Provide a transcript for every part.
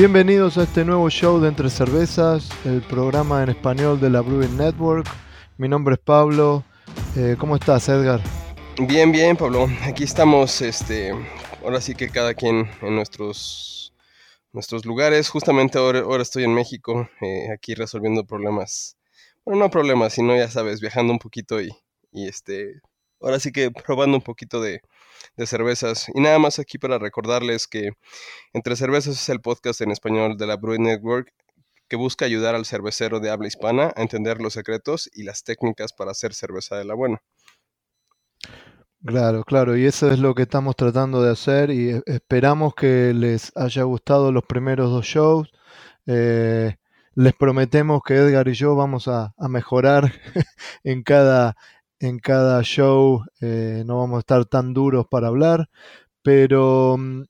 Bienvenidos a este nuevo show de Entre Cervezas, el programa en español de la Brewing Network. Mi nombre es Pablo. Eh, ¿Cómo estás, Edgar? Bien, bien, Pablo. Aquí estamos, este, ahora sí que cada quien en nuestros, nuestros lugares. Justamente ahora, estoy en México, eh, aquí resolviendo problemas. Bueno, no problemas, sino ya sabes, viajando un poquito y, y este, ahora sí que probando un poquito de, de cervezas. Y nada más aquí para recordarles que Entre Cervezas es el podcast en español de la Brewing Network que busca ayudar al cervecero de habla hispana a entender los secretos y las técnicas para hacer cerveza de la buena. Claro, claro, y eso es lo que estamos tratando de hacer y e, esperamos que les haya gustado los primeros dos shows. Eh, les prometemos que Edgar y yo vamos a mejorar en cada, en cada show, eh, no vamos a estar tan duros para hablar, pero mm,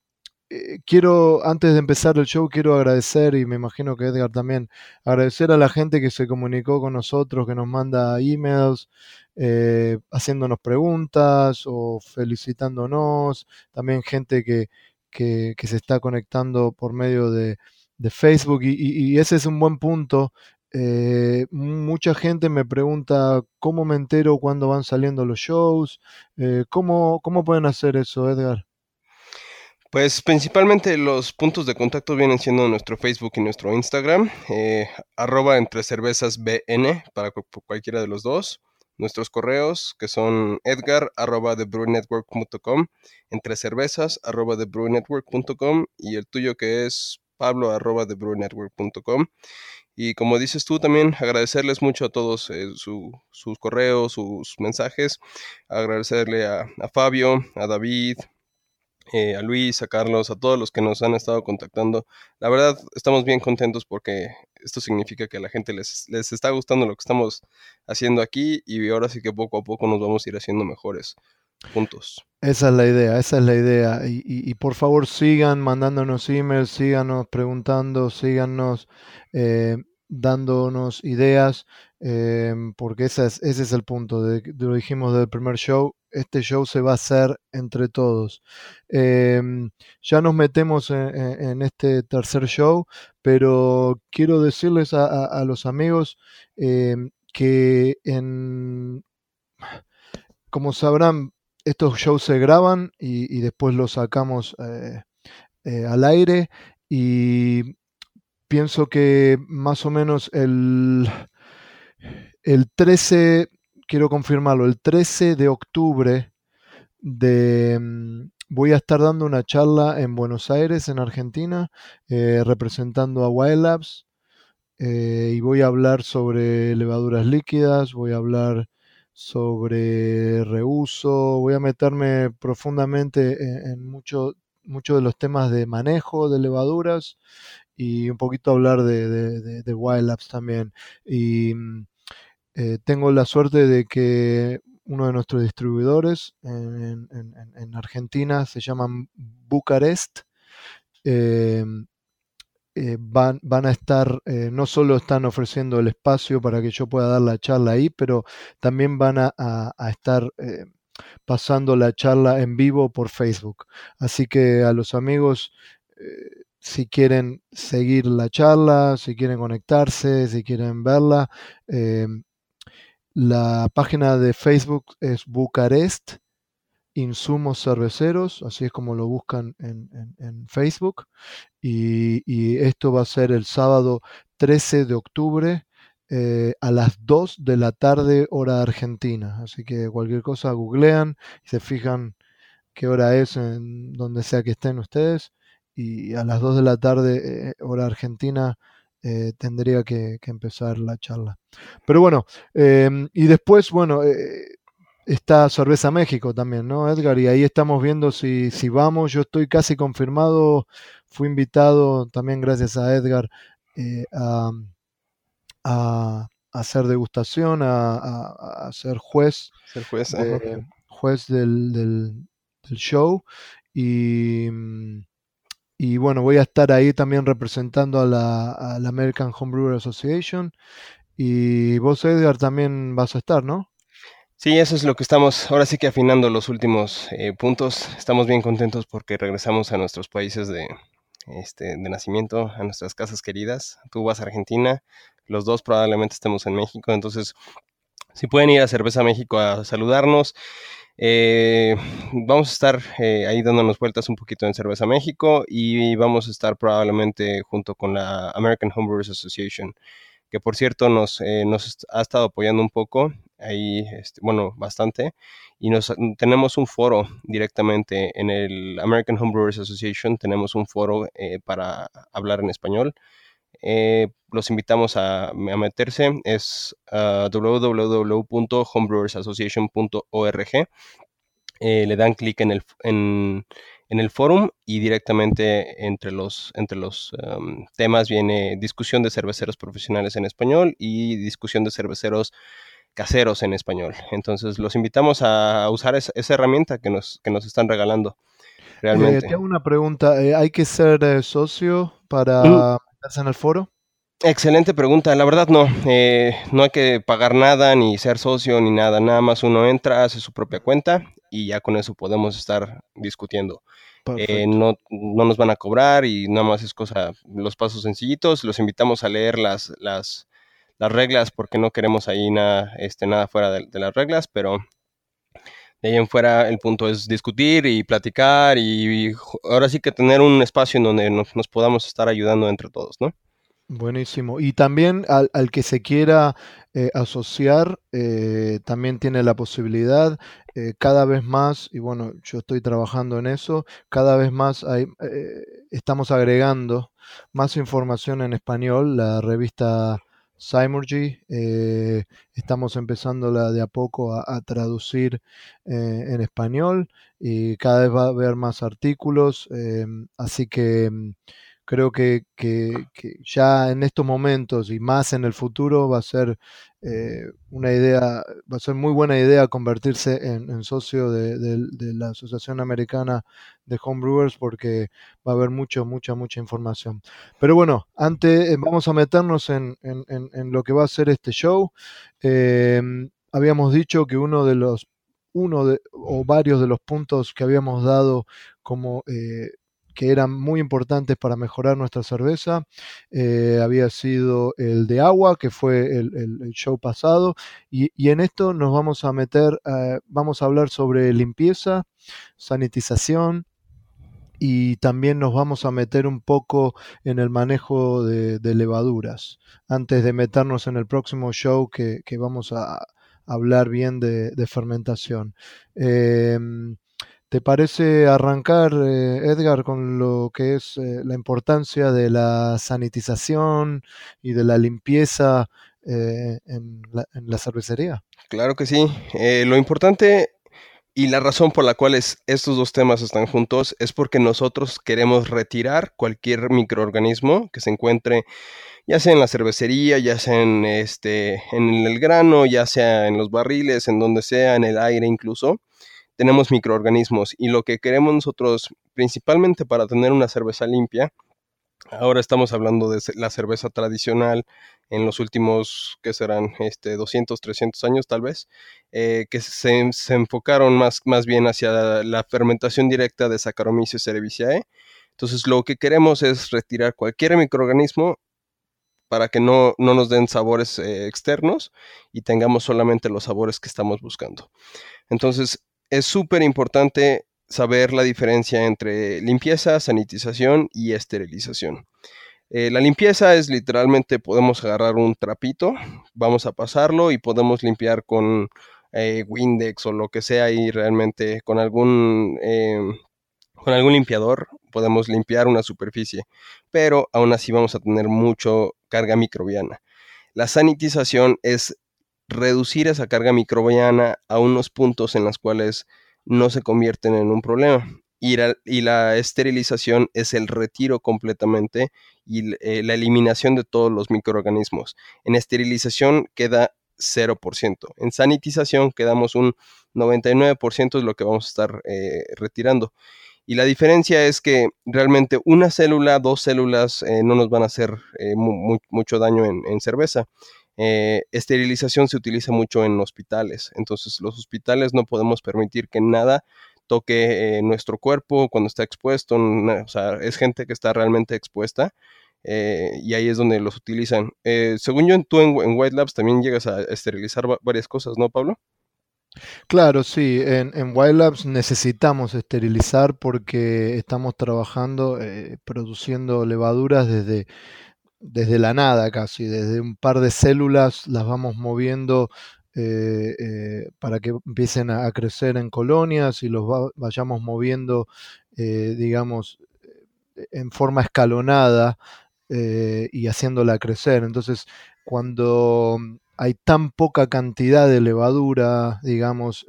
eh, quiero, antes de empezar el show, quiero agradecer, y me imagino que Edgar también, agradecer a la gente que se comunicó con nosotros, que nos manda emails, eh, haciéndonos preguntas o felicitándonos, también gente que, que, se está conectando por medio de, de Facebook, y, y, ese es un buen punto. Eh, mucha gente me pregunta cómo me entero cuando van saliendo los shows. Eh, ¿cómo, ¿Cómo pueden hacer eso, Edgar? Pues principalmente los puntos de contacto vienen siendo nuestro Facebook y nuestro Instagram, eh, arroba entre cervezas BN para cualquiera de los dos. Nuestros correos que son edgar arroba entre cervezas arroba y el tuyo que es pablo arroba. Y como dices tú también, agradecerles mucho a todos eh, sus correos, sus mensajes, agradecerle a, Fabio, a David, eh, a Luis, a Carlos, a todos los que nos han estado contactando. La verdad, estamos bien contentos porque esto significa que a la gente les, les está gustando lo que estamos haciendo aquí y ahora sí que poco a poco nos vamos a ir haciendo mejores juntos. Esa es la idea, esa es la idea. Y, y, por favor sigan mandándonos emails, síganos preguntando, síganos eh, dándonos ideas, em, porque ese es, ese es el punto, de, lo dijimos del primer show, este show se va a hacer entre todos. Em, ya nos metemos en, este tercer show, pero quiero decirles a, los amigos em, que en, como sabrán, estos shows se graban y, después los sacamos eh, eh, al aire y pienso que más o menos el, el 13, quiero confirmarlo, el 13 de octubre de, mm, voy a estar dando una charla en Buenos Aires, en Argentina, eh, representando a Wild Labs. Eh, y voy a hablar sobre levaduras líquidas, voy a hablar sobre reuso, voy a meterme profundamente en, en muchos de los temas de manejo de levaduras y un poquito hablar de, de, Wild Labs también. Y mm, eh, tengo la suerte de que uno de nuestros distribuidores en, Argentina se llaman Bucarest. Eh, eh, van, van, a estar, no solo están ofreciendo el espacio para que yo pueda dar la charla ahí, pero también van a, a estar pasando la charla en vivo por Facebook. Así que a los amigos si quieren seguir la charla, si quieren conectarse, si quieren verla. Eh, la página de Facebook es Bucarest Insumos Cerveceros, así es como lo buscan en, Facebook. Y, esto va a ser el sábado 13 de octubre eh, a las 2 de la tarde hora argentina. Así que cualquier cosa googlean y se fijan qué hora es en donde sea que estén ustedes y a las 2 de la tarde, eh, hora argentina, eh, tendría que, empezar la charla. Pero bueno, em, y después, bueno, eh, está Cerveza México también, ¿no, Edgar? Y ahí estamos viendo si, si vamos. Yo estoy casi confirmado, fui invitado también gracias a Edgar a, a, hacer degustación, a, a, ser juez. Ser juez, juez del, del, del show. Y mm, y bueno, voy a estar ahí también representando a la, American Homebrewer Association. Y vos, Edgar, también vas a estar, ¿no? Sí, eso es lo que estamos ahora sí que afinando los últimos eh, puntos. Estamos bien contentos porque regresamos a nuestros países de, este, de nacimiento, a nuestras casas queridas. Tú vas a Argentina, los dos probablemente estemos en México, entonces si pueden ir a Cerveza México a saludarnos. Eh, vamos a estar eh, ahí dándonos vueltas un poquito en Cerveza México y vamos a estar probablemente junto con la American Homebrewers Association, que por cierto nos, eh, ha estado apoyando un poco, ahí, este, bueno, bastante, y nos, tenemos un foro directamente en el American Homebrewers Association, tenemos un foro para hablar en español. Eh, los invitamos a, meterse, es uh, www.homebrewersassociation.org. Eh, le dan clic en el, en, en el forum y directamente entre los, entre los um, temas viene discusión de cerveceros profesionales en español y discusión de cerveceros caseros en español. Entonces los invitamos a usar esa, herramienta que nos, que nos están regalando. Realmente. Eh, tengo una pregunta. ¿Hay que ser socio para meterse en el foro? Excelente pregunta. La verdad no, eh, no hay que pagar nada, ni ser socio, ni nada. Nada más uno entra, hace su propia cuenta y ya con eso podemos estar discutiendo. Eh, no, no, nos van a cobrar y nada más es cosa, los pasos sencillitos. Los invitamos a leer las, las, las reglas porque no queremos ahí nada, este, nada fuera de, las reglas, pero de ahí en fuera el punto es discutir y platicar y, ahora sí que tener un espacio en donde nos, podamos estar ayudando entre todos, ¿no? Buenísimo. Y también al, que se quiera eh, asociar, eh, también tiene la posibilidad eh, cada vez más, y bueno, yo estoy trabajando en eso, cada vez más hay, estamos agregando más información en español, la revista Simurgy, estamos empezando de a poco a, traducir en español y cada vez va a haber más artículos, así que creo que, ya en estos momentos y más en el futuro va a ser eh, una idea, va a ser muy buena idea convertirse en, socio de, la Asociación Americana de Homebrewers porque va a haber mucha, mucha, mucha información. Pero bueno, antes eh, vamos a meternos en, lo que va a ser este show. Em, habíamos dicho que uno de los uno de, o varios de los puntos que habíamos dado como eh, que eran muy importantes para mejorar nuestra cerveza. Eh, había sido el de agua, que fue el, show pasado, y, en esto nos vamos a meter, eh, vamos a hablar sobre limpieza, sanitización, y también nos vamos a meter un poco en el manejo de, levaduras, antes de meternos en el próximo show que, vamos a hablar bien de, fermentación. Em, ¿Te parece arrancar, eh, Edgar, con lo que es eh, la importancia de la sanitización y de la limpieza eh, en, la, cervecería? Claro que sí. lo importante y la razón por la cual estos dos temas están juntos es porque nosotros queremos retirar cualquier microorganismo que se encuentre ya sea en la cervecería, ya sea en, este, en el grano, ya sea en los barriles, en donde sea, en el aire incluso tenemos microorganismos y lo que queremos nosotros principalmente para tener una cerveza limpia, ahora estamos hablando de la cerveza tradicional en los últimos, que serán este, 200, 300 años tal vez, eh, que se, enfocaron más, más bien hacia la fermentación directa de Saccharomyces cerevisiae. Entonces lo que queremos es retirar cualquier microorganismo para que no, nos den sabores eh, externos y tengamos solamente los sabores que estamos buscando. Entonces, es súper importante saber la diferencia entre limpieza, sanitización y esterilización. Eh, la limpieza es literalmente podemos agarrar un trapito, vamos a pasarlo y podemos limpiar con eh, Windex o lo que sea y realmente con algún, em, con algún limpiador podemos limpiar una superficie, pero aún así vamos a tener mucho carga microbiana. La sanitización es reducir esa carga microbiana a unos puntos en los cuales no se convierten en un problema. Y la, esterilización es el retiro completamente y eh, la eliminación de todos los microorganismos. En esterilización queda 0%. En sanitización quedamos un 99% de lo que vamos a estar eh, retirando. Y la diferencia es que realmente una célula, dos células eh, no nos van a hacer mucho daño en cerveza. Eh, esterilización se utiliza mucho en hospitales, entonces los hospitales no podemos permitir que nada toque eh, nuestro cuerpo cuando está expuesto, o sea, es gente que está realmente expuesta. Eh, y ahí es donde los utilizan. Según yo, tú en, White Labs también llegas a esterilizar varias cosas, ¿no, Pablo? Claro, sí, en, en White Labs necesitamos esterilizar porque estamos trabajando, produciendo levaduras desde, desde la nada casi, desde un par de células las vamos moviendo eh, eh, para que empiecen a, crecer en colonias y los vayamos moviendo, eh, digamos, en forma escalonada y haciéndola crecer. Entonces, cuando hay tan poca cantidad de levadura, digamos,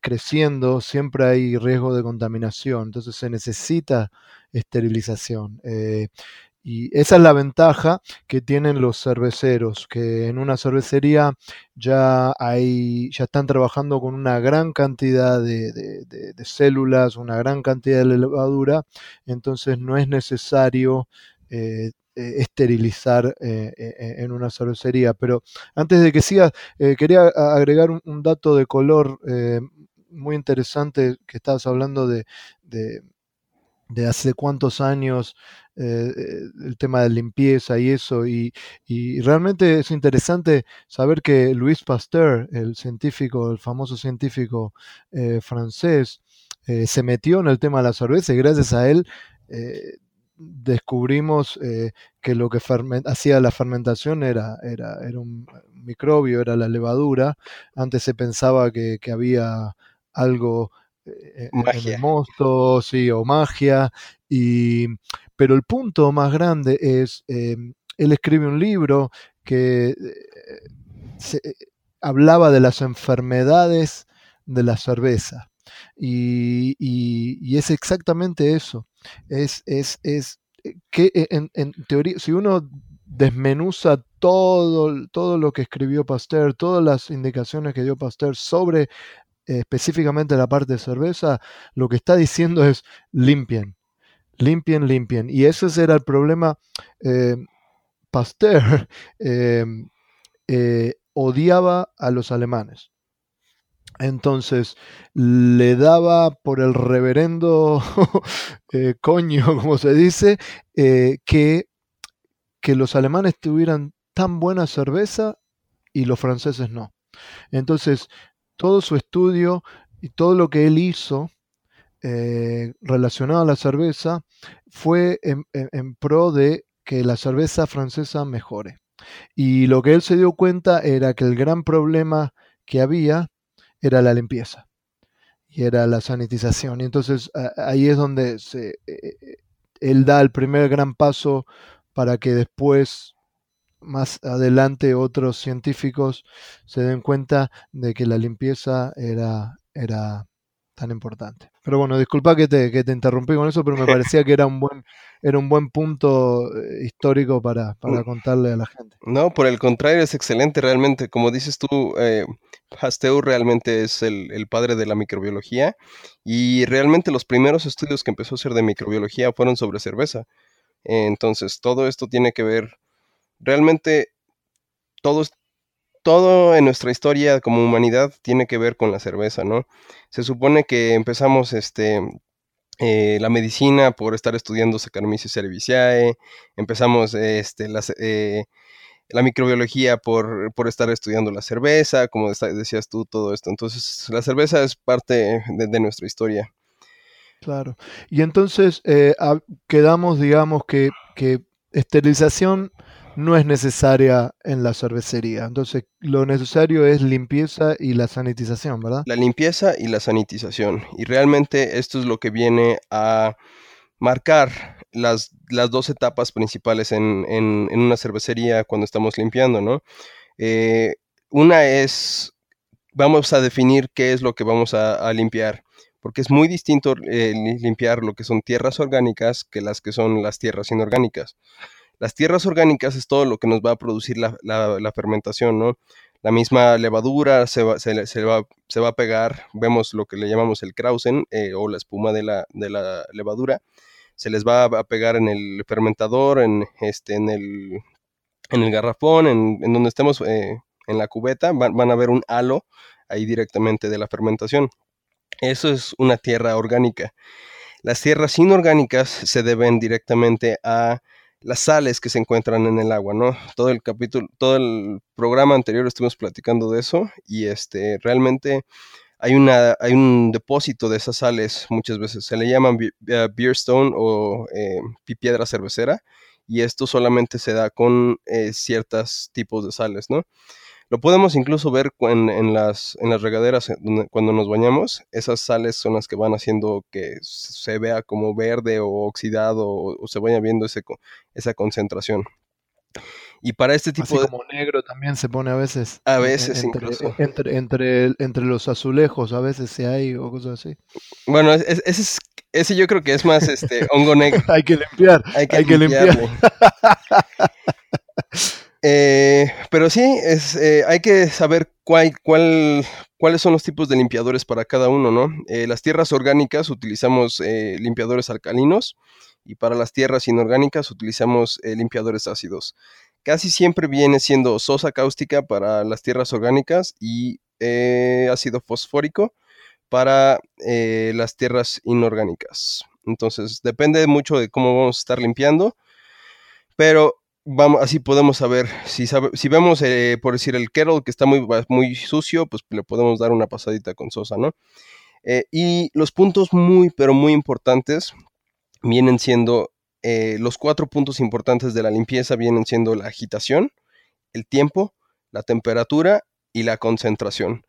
creciendo, siempre hay riesgo de contaminación. Entonces se necesita esterilización. Y esa es la ventaja que tienen los cerveceros, que en una cervecería ya hay, ya están trabajando con una gran cantidad de, células, una gran cantidad de levadura, entonces no es necesario eh, eh, esterilizar eh, en una cervecería. Pero antes de que siga, quería agregar un, dato de color muy interesante que estabas hablando de hace cuántos años eh, el tema de limpieza y eso. Y, realmente es interesante saber que Louis Pasteur, el científico, el famoso científico eh, francés, eh, se metió en el tema de la cerveza y gracias a él descubrimos que lo que hacía la fermentación era, era, era, un microbio, era la levadura. Antes se pensaba que, había algo magia. en mosto, sí, o magia. Y, pero el punto más grande es, em, él escribe un libro que eh, eh, hablaba de las enfermedades de la cerveza. Y, es exactamente eso. Es, es, es eh, que en, teoría, si uno desmenuza todo, todo lo que escribió Pasteur, todas las indicaciones que dio Pasteur sobre específicamente la parte de cerveza, lo que está diciendo es limpien, limpien, limpien. Y ese era el problema. Eh, Pasteur eh, eh, odiaba a los alemanes. Entonces le daba por el reverendo coño, como se dice, que, que los alemanes tuvieran tan buena cerveza y los franceses no. Entonces, todo su estudio y todo lo que él hizo eh, relacionado a la cerveza fue en, pro de que la cerveza francesa mejore. Y lo que él se dio cuenta era que el gran problema que había era la limpieza y era la sanitización. Y entonces ahí es donde eh, eh, él da el primer gran paso para que después, más adelante, otros científicos se den cuenta de que la limpieza era, era tan importante. Pero bueno, disculpa que te, que te interrumpí con eso, pero me parecía que era un buen, era un buen punto eh, histórico para, para contarle a la gente. No, por el contrario, es excelente realmente. Como dices tú, eh, Pasteur realmente es el, el, padre de la microbiología y realmente los primeros estudios que empezó a hacer de microbiología fueron sobre cerveza. Entonces, todo esto tiene que ver, realmente, todo, todo en nuestra historia como humanidad tiene que ver con la cerveza, ¿no? Se supone que empezamos este, eh, la medicina por estar estudiando Saccharomyces cerevisiae, empezamos este, eh, la microbiología por, estar estudiando la cerveza, como decías tú, todo esto. Entonces, la cerveza es parte de, nuestra historia. Claro. Y entonces eh, quedamos, digamos, que, que esterilización no es necesaria en la cervecería. Entonces, lo necesario es limpieza y la sanitización, ¿verdad? La limpieza y la sanitización. Y realmente esto es lo que viene a marcar las, las dos etapas principales en, una cervecería cuando estamos limpiando, ¿no? Eh, una es, vamos a definir qué es lo que vamos a, limpiar porque es muy distinto eh, limpiar lo que son tierras orgánicas que las que son las tierras inorgánicas. Las tierras orgánicas es todo lo que nos va a producir la, fermentación, ¿no? La misma levadura se va, se, va, se va, a pegar, vemos lo que le llamamos el krausen eh, o la espuma de la, de la, levadura, se les va a pegar en el fermentador, en, este, en, el, en el garrafón, en, donde estemos eh, en la cubeta, van, a ver un halo ahí directamente de la fermentación. Eso es una tierra orgánica. Las tierras inorgánicas se deben directamente a las sales que se encuentran en el agua, ¿no? Todo el capítulo, todo el programa anterior estuvimos platicando de eso y este realmente hay, una, hay un depósito de esas sales, muchas veces se le llaman eh, beer stone o eh, piedra cervecera, y esto solamente se da con eh, ciertos tipos de sales, ¿no? Lo podemos incluso ver en, las, en las regaderas cuando nos bañamos. Esas sales son las que van haciendo que se vea como verde o oxidado o, se vaya viendo ese, esa concentración. Y para este tipo Así de... como negro también se pone a veces. A veces entre, incluso. Entre, entre, entre, los azulejos a veces se hay o cosas así. Bueno, ese, es, ese yo creo que es más este hongo negro. hay que limpiar. Hay que, hay que limpiar. Eh, pero sí, es, eh, hay que saber cuál, cuál, cuáles son los tipos de limpiadores para cada uno, ¿no? Eh, las tierras orgánicas utilizamos limpiadores alcalinos y para las tierras inorgánicas utilizamos limpiadores ácidos. Casi siempre viene siendo sosa cáustica para las tierras orgánicas y ácido fosfórico para las tierras inorgánicas. Entonces, depende mucho de cómo vamos a estar limpiando, pero así podemos saber, si, si vemos, eh, por decir, el kettle que está muy, muy sucio, pues le podemos dar una pasadita con sosa, ¿no? Eh, y los puntos muy, pero muy importantes vienen siendo, eh, los cuatro puntos importantes de la limpieza vienen siendo la agitación, el tiempo, la temperatura y la concentración.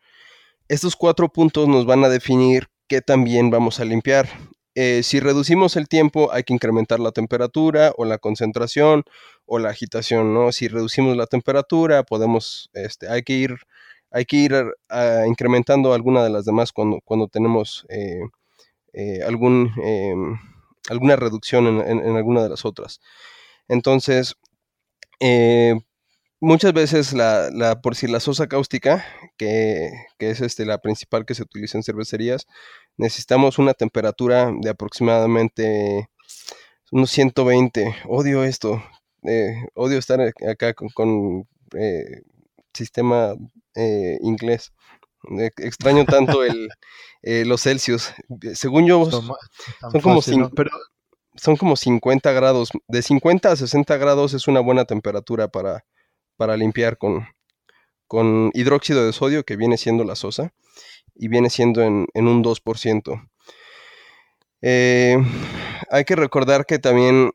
Estos cuatro puntos nos van a definir qué también vamos a limpiar. Eh, si reducimos el tiempo, hay que incrementar la temperatura o la concentración o la agitación, ¿no? Si reducimos la temperatura, podemos, este, hay que ir, hay que ir incrementando alguna de las demás cuando, cuando tenemos eh, eh, algún, alguna reducción en, alguna de las otras. Entonces, muchas veces la, la, por si la sosa cáustica, que, que, es este, la principal que se utiliza en cervecerías, necesitamos una temperatura de aproximadamente unos 120. Odio esto. Eh, odio estar acá con, eh, sistema eh, inglés. extraño tanto el, los Celsius. Según yo, son, como son como 50 grados. De 50 a 60 grados es una buena temperatura para, para limpiar con, con hidróxido de sodio, que viene siendo la sosa y viene siendo en, un 2%. Eh, hay que recordar que también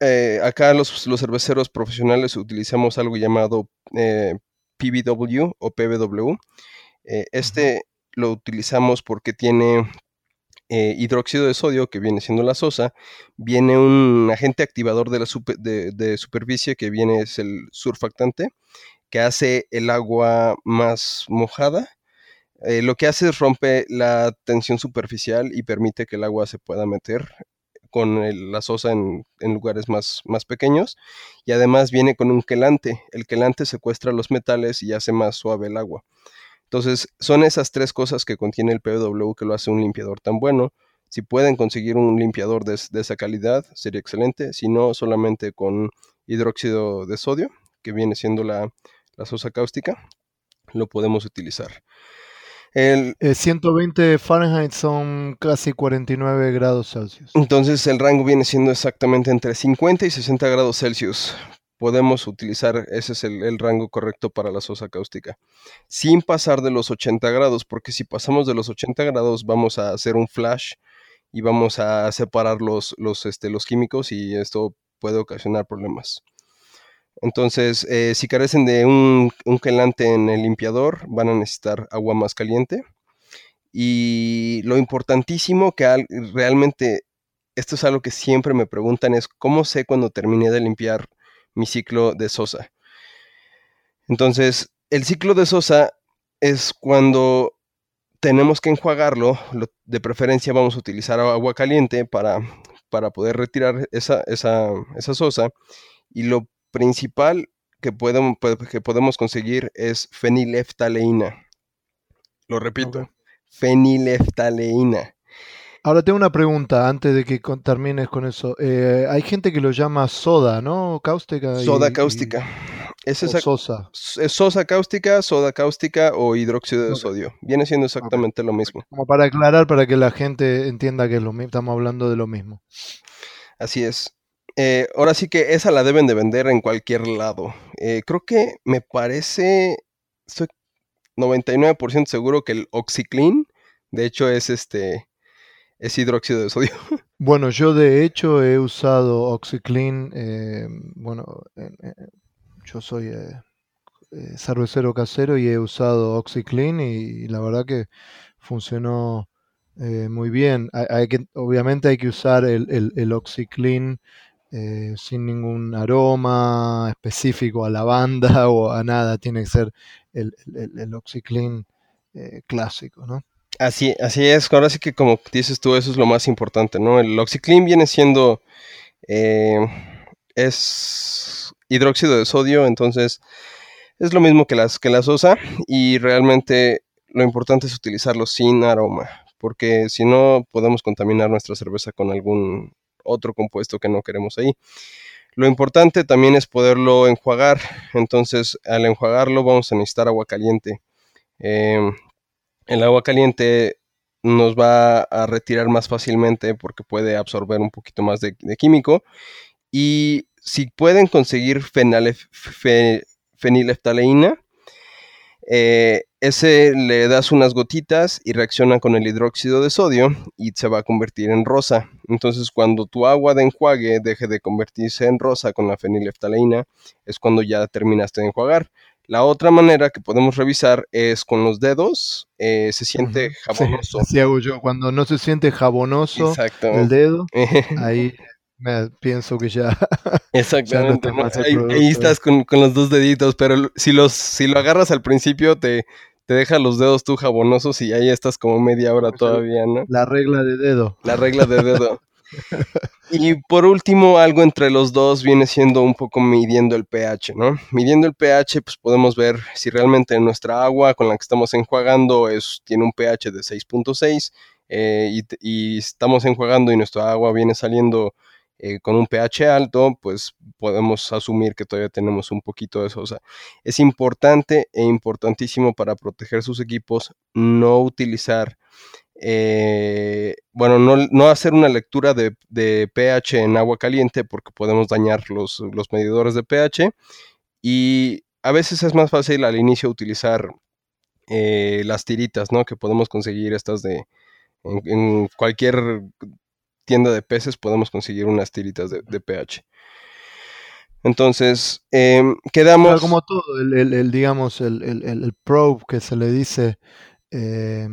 eh, acá los, cerveceros profesionales utilizamos algo llamado eh, PBW o PBW. este lo utilizamos porque tiene hidróxido de sodio, que viene siendo la sosa, viene un agente activador de, la de, superficie, que viene es el surfactante, que hace el agua más mojada eh, lo que hace es rompe la tensión superficial y permite que el agua se pueda meter con la sosa en, lugares más, más, pequeños y además viene con un quelante. El quelante secuestra los metales y hace más suave el agua. Entonces son esas tres cosas que contiene el PW que lo hace un limpiador tan bueno. Si pueden conseguir un limpiador de, esa calidad sería excelente, si no solamente con hidróxido de sodio, que viene siendo la, la sosa cáustica, lo podemos utilizar. El, 120 eh, Fahrenheit son casi 49 grados Celsius. Entonces el rango viene siendo exactamente entre 50 y 60 grados Celsius. Podemos utilizar, ese es el, rango correcto para la sosa cáustica, sin pasar de los 80 grados, porque si pasamos de los 80 grados vamos a hacer un flash y vamos a separar los, los, este, los químicos y esto puede ocasionar problemas. Entonces, eh, si carecen de un, un, quelante en el limpiador, van a necesitar agua más caliente. Y lo importantísimo que realmente, esto es algo que siempre me preguntan, es cómo sé cuando terminé de limpiar mi ciclo de sosa. Entonces, el ciclo de sosa es cuando tenemos que enjuagarlo, de preferencia vamos a utilizar agua caliente para, para poder retirar esa, esa, esa sosa y lo principal que podemos, que podemos conseguir es fenileftaleína. Lo repito, fenileftaleína. Ahora tengo una pregunta antes de que termines con eso. Eh, hay gente que lo llama soda, ¿no? Cáustica. Soda cáustica. Es, esa- sosa. es sosa cáustica, soda cáustica o hidróxido de sodio. Viene siendo exactamente lo mismo. Como para aclarar, para que la gente entienda que es lo mismo, estamos hablando de lo mismo. Así es. Eh, ahora sí que esa la deben de vender en cualquier lado. Eh, creo que me parece, estoy 99% seguro que el OxyClean, de hecho, es este, es hidróxido de sodio. Bueno, yo de hecho he usado OxyClean, eh, bueno, en- en- yo soy eh, eh, cervecero casero y he usado OxyClean y, la verdad que funcionó eh, muy bien. Hay, que, obviamente hay que usar el, el, eh, sin ningún aroma específico a lavanda o a nada, tiene que ser el, el, eh, clásico, ¿no? Así, así es, ahora sí que como dices tú, eso es lo más importante, ¿no? El OxyClean viene siendo, eh, es hidróxido de sodio, entonces es lo mismo que las, que la sosa y realmente lo importante es utilizarlo sin aroma, porque si no podemos contaminar nuestra cerveza con algún otro compuesto que no queremos ahí. Lo importante también es poderlo enjuagar, entonces al enjuagarlo vamos a necesitar agua caliente. Eh, el agua caliente nos va a retirar más fácilmente porque puede absorber un poquito más de, químico. Y si pueden conseguir fenalef, fe, fenileftaleína, eh, ese le das unas gotitas y reacciona con el hidróxido de sodio y se va a convertir en rosa. Entonces, cuando tu agua de enjuague deje de convertirse en rosa con la fenileftaleína, es cuando ya terminaste de enjuagar. La otra manera que podemos revisar es con los dedos. Eh, se siente jabonoso. Sí, así hago yo. Cuando no se siente jabonoso Exacto. el dedo, ahí me pienso que ya. Exactamente. Ahí, estás con, con los dos deditos, pero si, los, si lo agarras al principio, te, te deja los dedos tú jabonosos y ahí estás como media hora si- todavía, ¿no? La regla de dedo. La regla de dedo. Y por último, algo entre los dos viene siendo un poco midiendo el pH, ¿no? Midiendo el pH, pues podemos ver si realmente nuestra agua con la que estamos enjuagando es, tiene un pH de 6.6 eh, y, y estamos enjuagando y nuestra agua viene saliendo eh, con un pH alto, pues podemos asumir que todavía tenemos un poquito de eso. O sea, es importante e importantísimo para proteger sus equipos no utilizar eh, bueno, no, no hacer una lectura de, de pH en agua caliente porque podemos dañar los, los medidores de pH y a veces es más fácil al inicio utilizar eh, las tiritas, ¿no? Que podemos conseguir estas de, en, en cualquier tienda de peces podemos conseguir unas tiritas de, de pH. Entonces, em, quedamos... Pero como todo, el, el- el, digamos, el- el probe que se le dice, eh,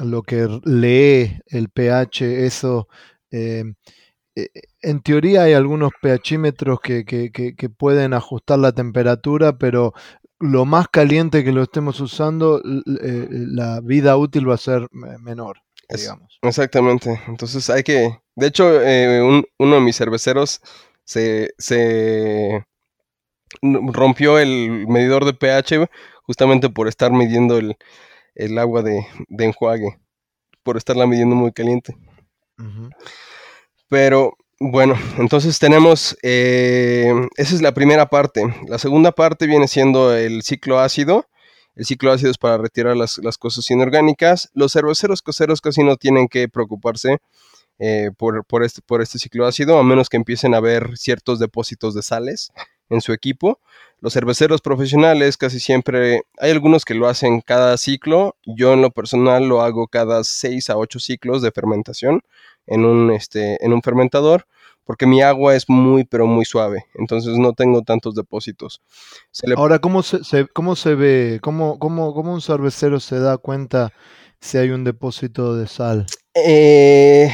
lo que lee el pH, eso, eh, eh, en teoría hay algunos pHímetros que, que- que- que pueden ajustar la temperatura, pero lo más caliente que lo estemos usando, eh, la vida útil va a ser me- menor, Es- digamos. Exactamente. Entonces hay que. De hecho, eh, un- uno de mis cerveceros se, se rompió el medidor de pH justamente por estar midiendo el, el agua de, de enjuague, por estarla midiendo muy caliente. Pero bueno, entonces tenemos, eh, esa es la primera parte. La segunda parte viene siendo el ciclo ácido. El ciclo ácido es para retirar las, las cosas inorgánicas. Los cerveceros caseros casi no tienen que preocuparse eh, por, por este, por este ciclo ácido, a menos que empiecen a haber ciertos depósitos de sales en su equipo. Los cerveceros profesionales casi siempre, hay algunos que lo hacen cada ciclo. Yo en lo personal lo hago cada 6 a 8 ciclos de fermentación en un, este, en un fermentador porque mi agua es muy pero muy suave, entonces no tengo tantos depósitos. Se le- Ahora, ¿cómo se, se- cómo se ve, cómo, cómo, cómo un cervecero se da cuenta si hay un depósito de sal? Eh,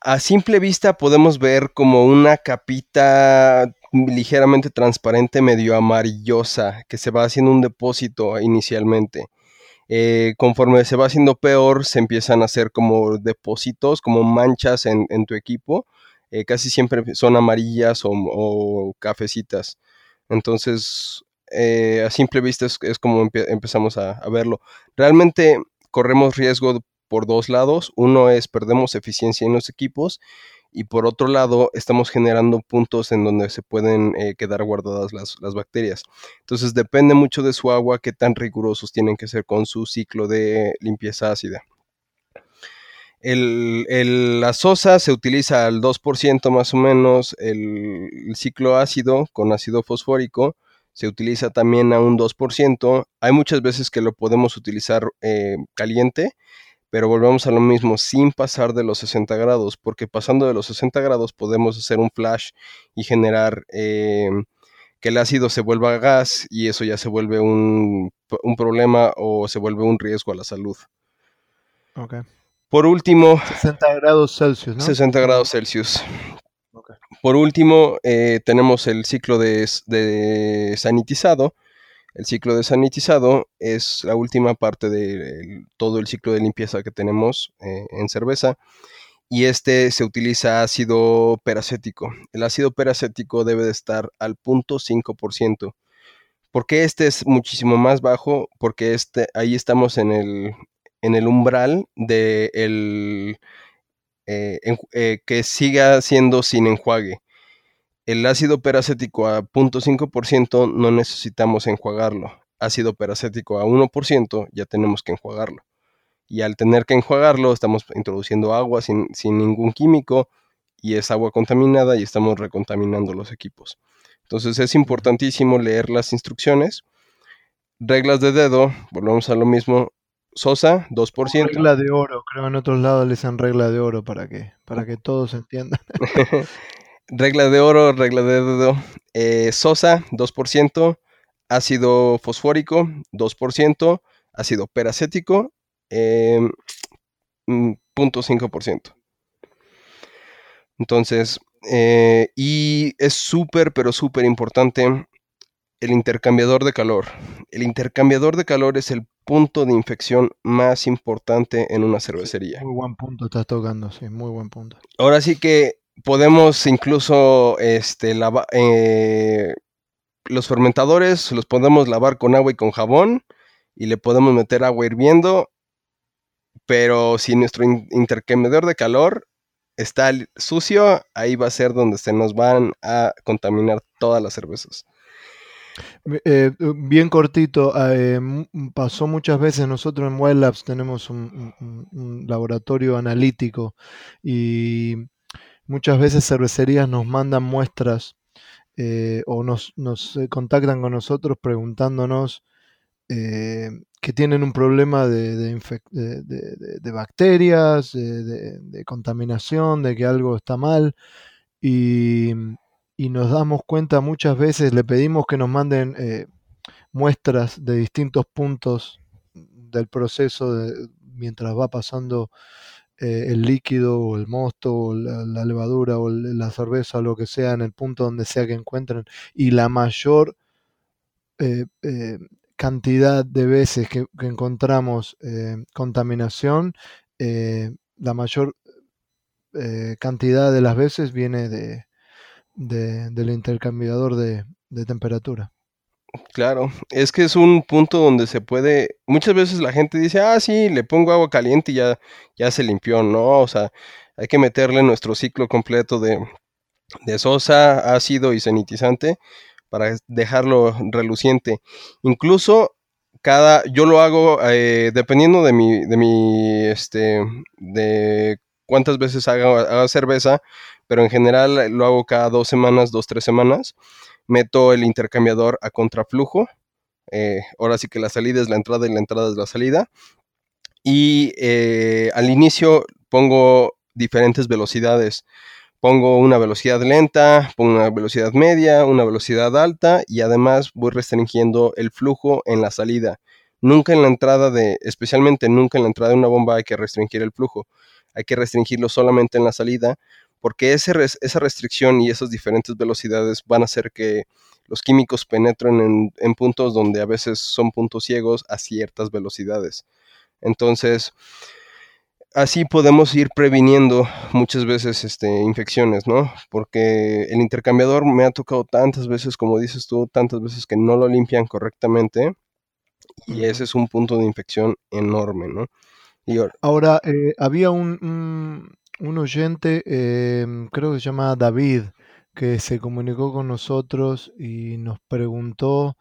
a simple vista podemos ver como una capita ligeramente transparente, medio amarillosa, que se va haciendo un depósito inicialmente. Eh, conforme se va haciendo peor, se empiezan a hacer como depósitos, como manchas en, en tu equipo. Eh, casi siempre son amarillas o, cafecitas. Entonces, eh, a simple vista es, es como empe- empezamos a, a verlo. Realmente corremos riesgo por dos lados. Uno es perdemos eficiencia en los equipos y por otro lado estamos generando puntos en donde se pueden eh, quedar guardadas las, bacterias. Entonces depende mucho de su agua qué tan rigurosos tienen que ser con su ciclo de limpieza ácida. El, la sosa se utiliza al 2% más o menos, el, ciclo ácido con ácido fosfórico se utiliza también a un 2%. Hay muchas veces que lo podemos utilizar eh, caliente, pero volvemos a lo mismo, sin pasar de los 60 grados, porque pasando de los 60 grados podemos hacer un flash y generar eh, que el ácido se vuelva gas y eso ya se vuelve un, un problema o se vuelve un riesgo a la salud. Okay. Por último... 60 grados Celsius, ¿no? 60 grados Celsius. Por último, eh, tenemos el ciclo de, sanitizado. El ciclo de sanitizado es la última parte de todo el ciclo de limpieza que tenemos eh, en cerveza. Y este se utiliza ácido peracético. El ácido peracético debe de estar al punto 5%. ¿Por qué este es muchísimo más bajo? Porque este, ahí estamos en el, en el umbral de el, eh, eh, que siga siendo sin enjuague. El ácido peracético a 0.5% no necesitamos enjuagarlo. Ácido peracético a 1% ya tenemos que enjuagarlo. Y al tener que enjuagarlo estamos introduciendo agua sin, sin ningún químico y es agua contaminada y estamos recontaminando los equipos. Entonces es importantísimo leer las instrucciones. Reglas de dedo, volvemos a lo mismo, Sosa, 2%. Regla de oro, creo en otros lados le dicen regla de oro para que, para que todos entiendan. regla de oro, regla de dedo. Eh, Sosa, 2%. Ácido fosfórico, 2%. Ácido peracético, eh, 0.5%. Entonces, eh, y es súper, pero súper importante el intercambiador de calor. El intercambiador de calor es el punto de infección más importante en una cervecería. Muy buen punto estás tocando, sí, muy buen punto. Ahora sí que podemos incluso este, eh, los fermentadores los podemos lavar con agua y con jabón y le podemos meter agua hirviendo, pero si nuestro intercambiador de calor está sucio, ahí va a ser donde se nos van a contaminar todas las cervezas. Eh, bien cortito, eh, pasó muchas veces, nosotros en Wild Labs tenemos un, laboratorio analítico y muchas veces cervecerías nos mandan muestras eh, o nos, contactan con nosotros preguntándonos que tienen un problema de, de bacterias, de contaminación, de que algo está mal y y nos damos cuenta muchas veces, le pedimos que nos manden eh, muestras de distintos puntos del proceso mientras va pasando eh, el líquido o el mosto o la, levadura o la cerveza o lo que sea en el punto donde sea que encuentren y la mayor eh, cantidad de veces que, que encontramos contaminación, la mayor cantidad de las veces viene de, del intercambiador de, temperatura. Claro, es que es un punto donde se puede, muchas veces la gente dice, ah, sí, le pongo agua caliente y ya, ya se limpió, ¿no? O sea, hay que meterle nuestro ciclo completo de, de sosa, ácido y sanitizante para dejarlo reluciente. Incluso cada, yo lo hago eh, dependiendo de mi, de mi, este, de cuántas veces haga, cerveza, pero en general lo hago cada dos semanas, dos, tres semanas. Meto el intercambiador a contraflujo. Eh, ahora sí que la salida es la entrada y la entrada es la salida. Y eh, al inicio pongo diferentes velocidades. Pongo una velocidad lenta, pongo una velocidad media, una velocidad alta y además voy restringiendo el flujo en la salida. Nunca en la entrada de, especialmente nunca en la entrada de una bomba hay que restringir el flujo hay que restringirlo solamente en la salida, porque esa restricción y esas diferentes velocidades van a hacer que los químicos penetren en, puntos donde a veces son puntos ciegos a ciertas velocidades. Entonces, así podemos ir previniendo muchas veces este, infecciones, ¿no? Porque el intercambiador me ha tocado tantas veces, como dices tú, tantas veces que no lo limpian correctamente y ese es un punto de infección enorme, ¿no? Ahora, eh, había un, un oyente, em, creo que se llama David, que se comunicó con nosotros y nos preguntó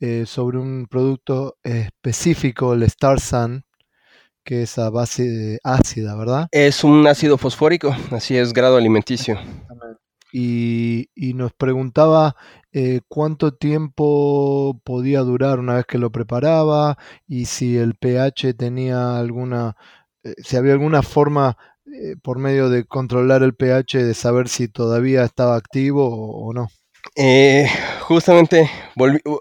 eh, sobre un producto específico, el Star Sun, que es a base ácida, ¿verdad? Es un ácido fosfórico, así es, grado alimenticio. Y, y nos preguntaba eh, cuánto tiempo podía durar una vez que lo preparaba y si el pH tenía alguna, eh, si había alguna forma eh, por medio de controlar el pH de saber si todavía estaba activo o, no. justamente,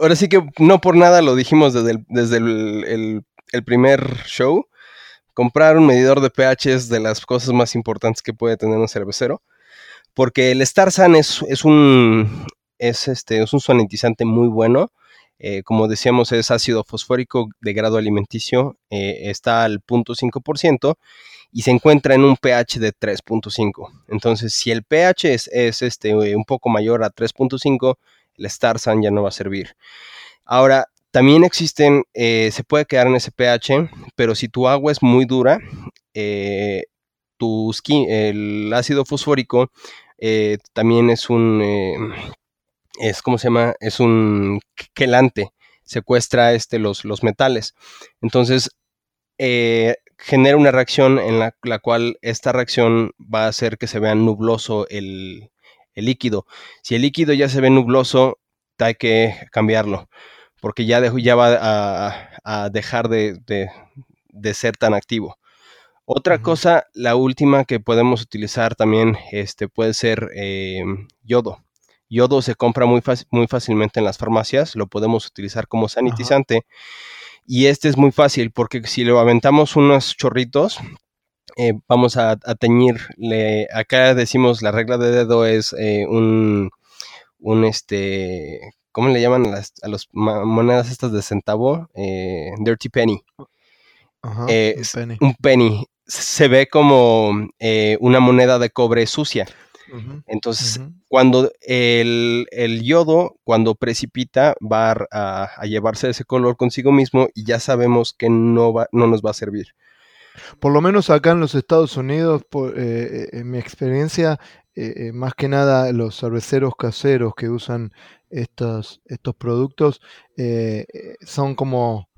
ahora sí que no por nada lo dijimos desde el, desde el, el primer show. Comprar un medidor de pH es de las cosas más importantes que puede tener un cervecero porque el Starsan es, es, un, es, este, es un sanitizante muy bueno. Eh, como decíamos, es ácido fosfórico de grado alimenticio, eh, está al 0.5% y se encuentra en un pH de 3.5. Entonces, si el pH es, es este, un poco mayor a 3.5, el Starsan ya no va a servir. Ahora, también existen, eh, se puede quedar en ese pH, pero si tu agua es muy dura, tu el ácido fosfórico eh, también es un, eh, es, ¿cómo se llama? Es un quelante, secuestra este, los, los metales. Entonces, eh, genera una reacción en la, cual esta reacción va a hacer que se vea nubloso el, líquido. Si el líquido ya se ve nubloso, hay que cambiarlo, porque ya, ya va a, dejar de, ser tan activo. Otra cosa, la última que podemos utilizar también este, puede ser eh, yodo. Yodo se compra muy, muy fácilmente en las farmacias, lo podemos utilizar como sanitizante. Y este es muy fácil porque si lo aventamos unos chorritos, eh, vamos a, teñirle. Acá decimos la regla de dedo es eh, un, un este, ¿cómo le llaman a las, a monedas estas de centavo? dirty penny. un penny se ve como eh, una moneda de cobre sucia. Entonces, cuando el, yodo, cuando precipita, va a, llevarse ese color consigo mismo y ya sabemos que no, va, no nos va a servir. Por lo menos acá en los Estados Unidos, por, eh, en mi experiencia, eh, más que nada los cerveceros caseros que usan estos, estos productos son como,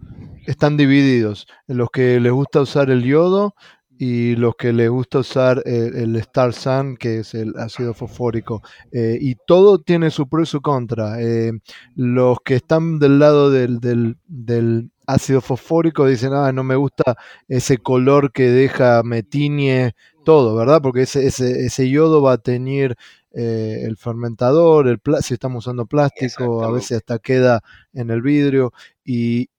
están divididos. Los que les gusta usar el yodo y los que les gusta usar el, Star Sun, que es el ácido fosfórico. Eh, y todo tiene su pro y su contra. Eh, los que están del lado del, del, ácido fosfórico dicen, ah, no me gusta ese color que deja, me tiñe todo, ¿verdad? Porque ese, ese, ese yodo va a teñir eh, el fermentador, el si estamos usando plástico, a veces hasta queda en el vidrio. Y,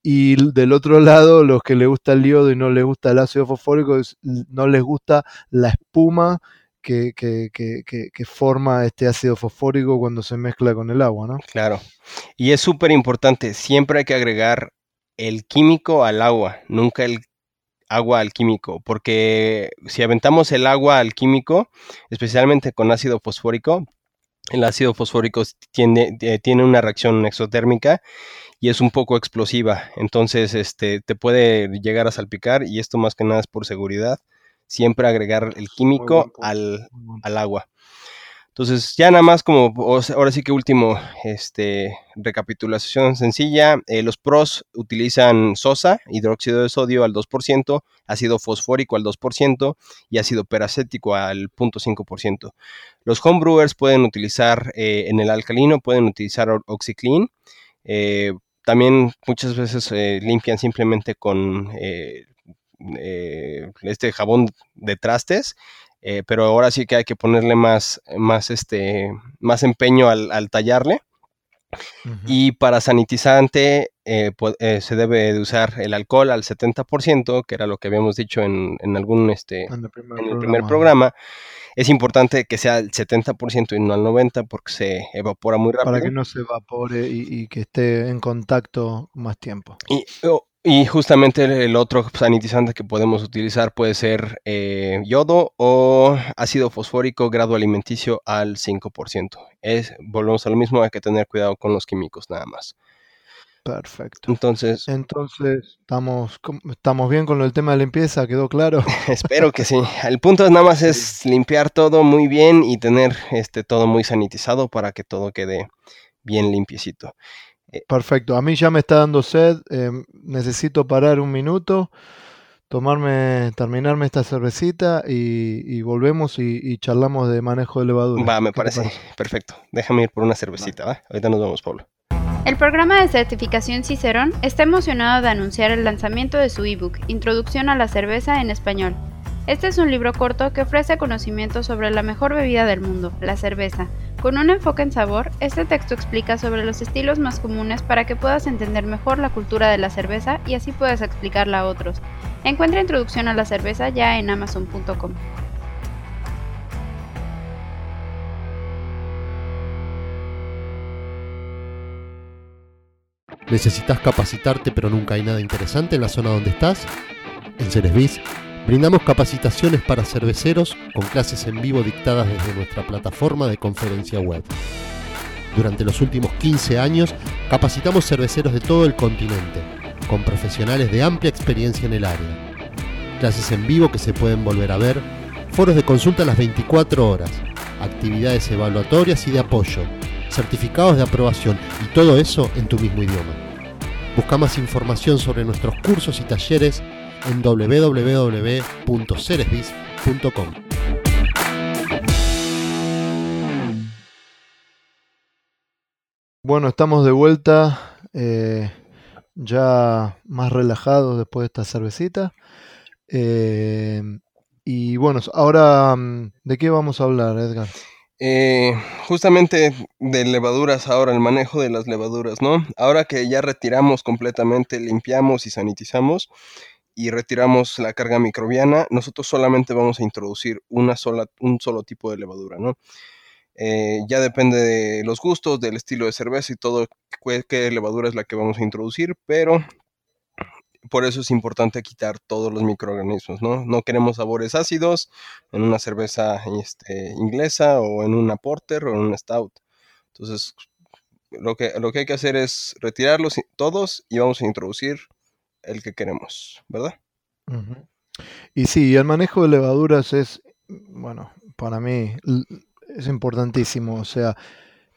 del otro lado, los que les gusta el yodo y no les gusta el ácido fosfórico, no les gusta la espuma que, que, que, que, forma este ácido fosfórico cuando se mezcla con el agua, ¿no? Claro. Y es súper importante, siempre hay que agregar el químico al agua, nunca el agua al químico, porque si aventamos el agua al químico, especialmente con ácido fosfórico, el ácido fosfórico tiene, eh, tiene una reacción exotérmica y es un poco explosiva, entonces este, te puede llegar a salpicar y esto más que nada es por seguridad, siempre agregar el químico al, al agua. Entonces, ya nada más como, ahora sí que último, este, recapitulación sencilla, eh, los pros utilizan sosa, hidróxido de sodio al 2%, ácido fosfórico al 2% y ácido peracético al 0.5%. Los homebrewers pueden utilizar eh, en el alcalino, pueden utilizar OxyClean. Eh, también muchas veces limpian simplemente con este jabón de trastes eh, pero ahora sí que hay que ponerle más, más, este, más empeño al, tallarle. Y para sanitizante eh, eh, se debe de usar el alcohol al 70%, que era lo que habíamos dicho en, algún este, en el primer, programa. Es importante que sea el 70% y no al 90% porque se evapora muy rápido. Para que no se evapore y, que esté en contacto más tiempo. Y, y justamente el otro sanitizante que podemos utilizar puede ser eh, yodo o ácido fosfórico grado alimenticio al 5%. Es, volvemos a lo mismo, hay que tener cuidado con los químicos nada más. Perfecto. Entonces, Entonces, ¿estamos, ¿estamos bien con el tema de limpieza? ¿Quedó claro? espero que sí. El punto nada más es limpiar todo muy bien y tener este todo muy sanitizado para que todo quede bien limpiecito. Perfecto. A mí ya me está dando sed. eh, necesito parar un minuto, tomarme, terminarme esta cervecita y, y volvemos y, y charlamos de manejo de levadura. Va, me ¿Qué te parece perfecto. Déjame ir por una cervecita, ¿va? Ahorita nos vemos, Pablo. El programa de certificación Cicerón está emocionado de anunciar el lanzamiento de su ebook Introducción a la cerveza en español. Este es un libro corto que ofrece conocimientos sobre la mejor bebida del mundo, la cerveza. Con un enfoque en sabor, este texto explica sobre los estilos más comunes para que puedas entender mejor la cultura de la cerveza y así puedas explicarla a otros. Encuentra Introducción a la cerveza ya en amazon.com. ¿Necesitas capacitarte pero nunca hay nada interesante en la zona donde estás? En Ceresbiz brindamos capacitaciones para cerveceros con clases en vivo dictadas desde nuestra plataforma de conferencia web. Durante los últimos 15 años capacitamos cerveceros de todo el continente, con profesionales de amplia experiencia en el área. Clases en vivo que se pueden volver a ver, foros de consulta las 24 horas, actividades evaluatorias y de apoyo, certificados de aprobación y todo eso en tu mismo idioma. Busca más información sobre nuestros cursos y talleres en www.ceresbiz.com. Bueno, estamos de vuelta, eh, ya más relajados después de esta cervecita. Eh, y bueno, ahora, mm, ¿de qué vamos a hablar, Edgar? Eh, justamente de levaduras ahora, el manejo de las levaduras, ¿no? Ahora que ya retiramos completamente, limpiamos y sanitizamos y retiramos la carga microbiana, nosotros solamente vamos a introducir una sola, un solo tipo de levadura, ¿no? Eh, ya depende de los gustos, del estilo de cerveza y todo, qué, levadura es la que vamos a introducir, pero por eso es importante quitar todos los microorganismos, ¿no? No queremos sabores ácidos en una cerveza este, inglesa o en una porter o en una stout. Entonces, lo que, lo que hay que hacer es retirarlos todos y vamos a introducir el que queremos, ¿verdad? Y sí, el manejo de levaduras es, bueno, para mí es importantísimo. O sea,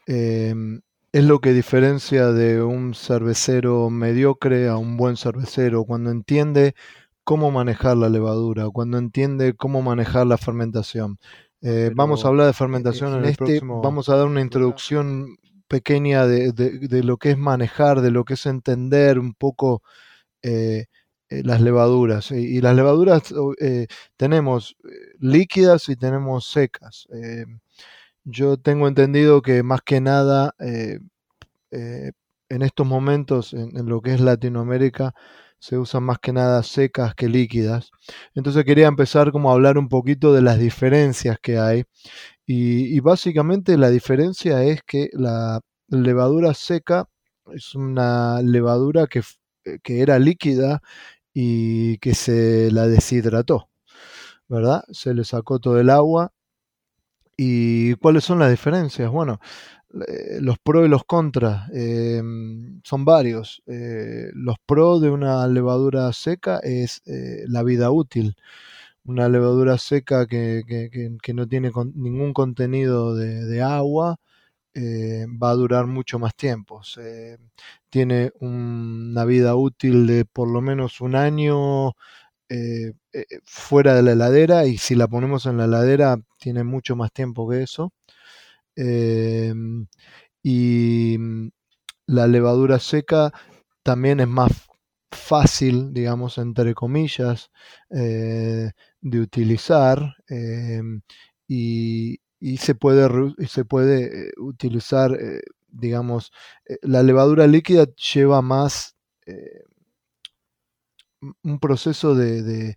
em, es lo que diferencia de un cervecero mediocre a un buen cervecero, cuando entiende cómo manejar la levadura, cuando entiende cómo manejar la fermentación. Eh, vamos a hablar de fermentación en en, el este próximo. Vamos a dar una introducción pequeña de, de- de lo que es manejar, de lo que es entender un poco eh, eh, las levaduras. Y, las levaduras eh, tenemos líquidas y tenemos secas. Yo tengo entendido que más que nada en estos momentos en, lo que es Latinoamérica se usan más que nada secas que líquidas. Entonces quería empezar como a hablar un poquito de las diferencias que hay. Y, básicamente la diferencia es que la levadura seca es una levadura que, que era líquida y que se la deshidrató, ¿verdad? Se le sacó todo el agua. ¿Y cuáles son las diferencias? Bueno, eh, los pros y los contras eh, son varios. Eh, los pros de una levadura seca es eh, la vida útil. Una levadura seca que, que- que- no tiene ningún contenido de agua eh, va a durar mucho más tiempo. Tiene un- una vida útil de por lo menos un año eh, eh, fuera de la heladera y si la ponemos en la heladera tiene mucho más tiempo que eso. Em, y mm, la levadura seca también es más fácil, digamos, entre comillas, de utilizar em, y, y se puede, y se puede eh, utilizar, eh, digamos, eh, la levadura líquida lleva más un proceso de,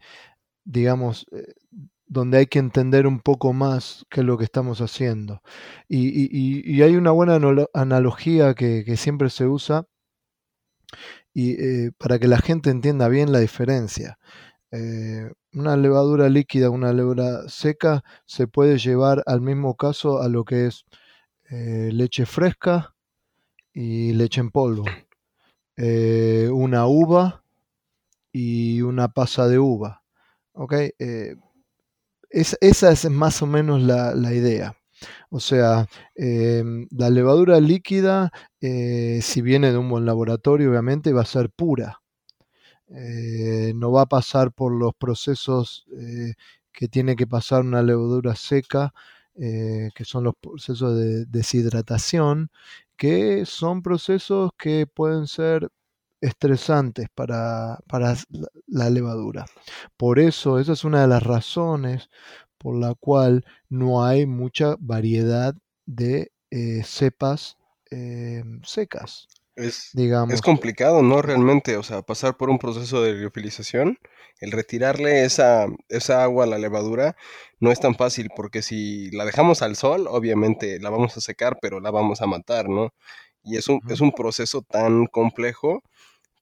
digamos, donde hay que entender un poco más qué es lo que estamos haciendo. Y, y- hay una buena analo- analogía que, que siempre se usa y, para que la gente entienda bien la diferencia. Eh, una levadura líquida, una levadura seca, se puede llevar al mismo caso a lo que es eh, leche fresca y leche en polvo. eh, una uva y una pasa de uva. ¿ok? Esa es más o menos la, idea. O sea, em, la levadura líquida, si viene de un buen laboratorio, obviamente va a ser pura. No va a pasar por los procesos que tiene que pasar una levadura seca, que son los procesos de deshidratación, que son procesos que pueden ser estresantes para, la levadura. Por eso, esa es una de las razones por la cual no hay mucha variedad de eh, cepas eh, secas. Es, digamos. es complicado, ¿no? Realmente, o sea, pasar por un proceso de liofilización, el retirarle esa, esa agua a la levadura no es tan fácil, porque si la dejamos al sol, obviamente la vamos a secar, pero la vamos a matar, ¿no? Y es un, es un proceso tan complejo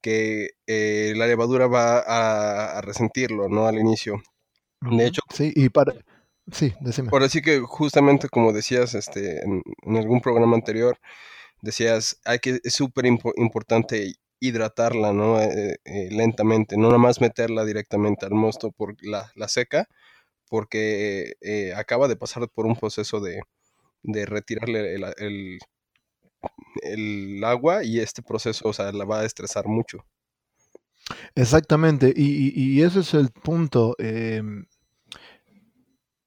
que eh, la levadura va a, resentirlo, ¿no? Al inicio. De hecho. Sí, y para. Sí, decime. Por así que justamente como decías este, en, algún programa anterior, decías, hay que, es súper importante hidratarla, ¿no? Eh, eh, lentamente, no nada más meterla directamente al mosto por la, seca, porque acaba de pasar por un proceso de, retirarle el, el agua y este proceso, o sea, la va a estresar mucho. Exactamente, y, ese es el punto. Em,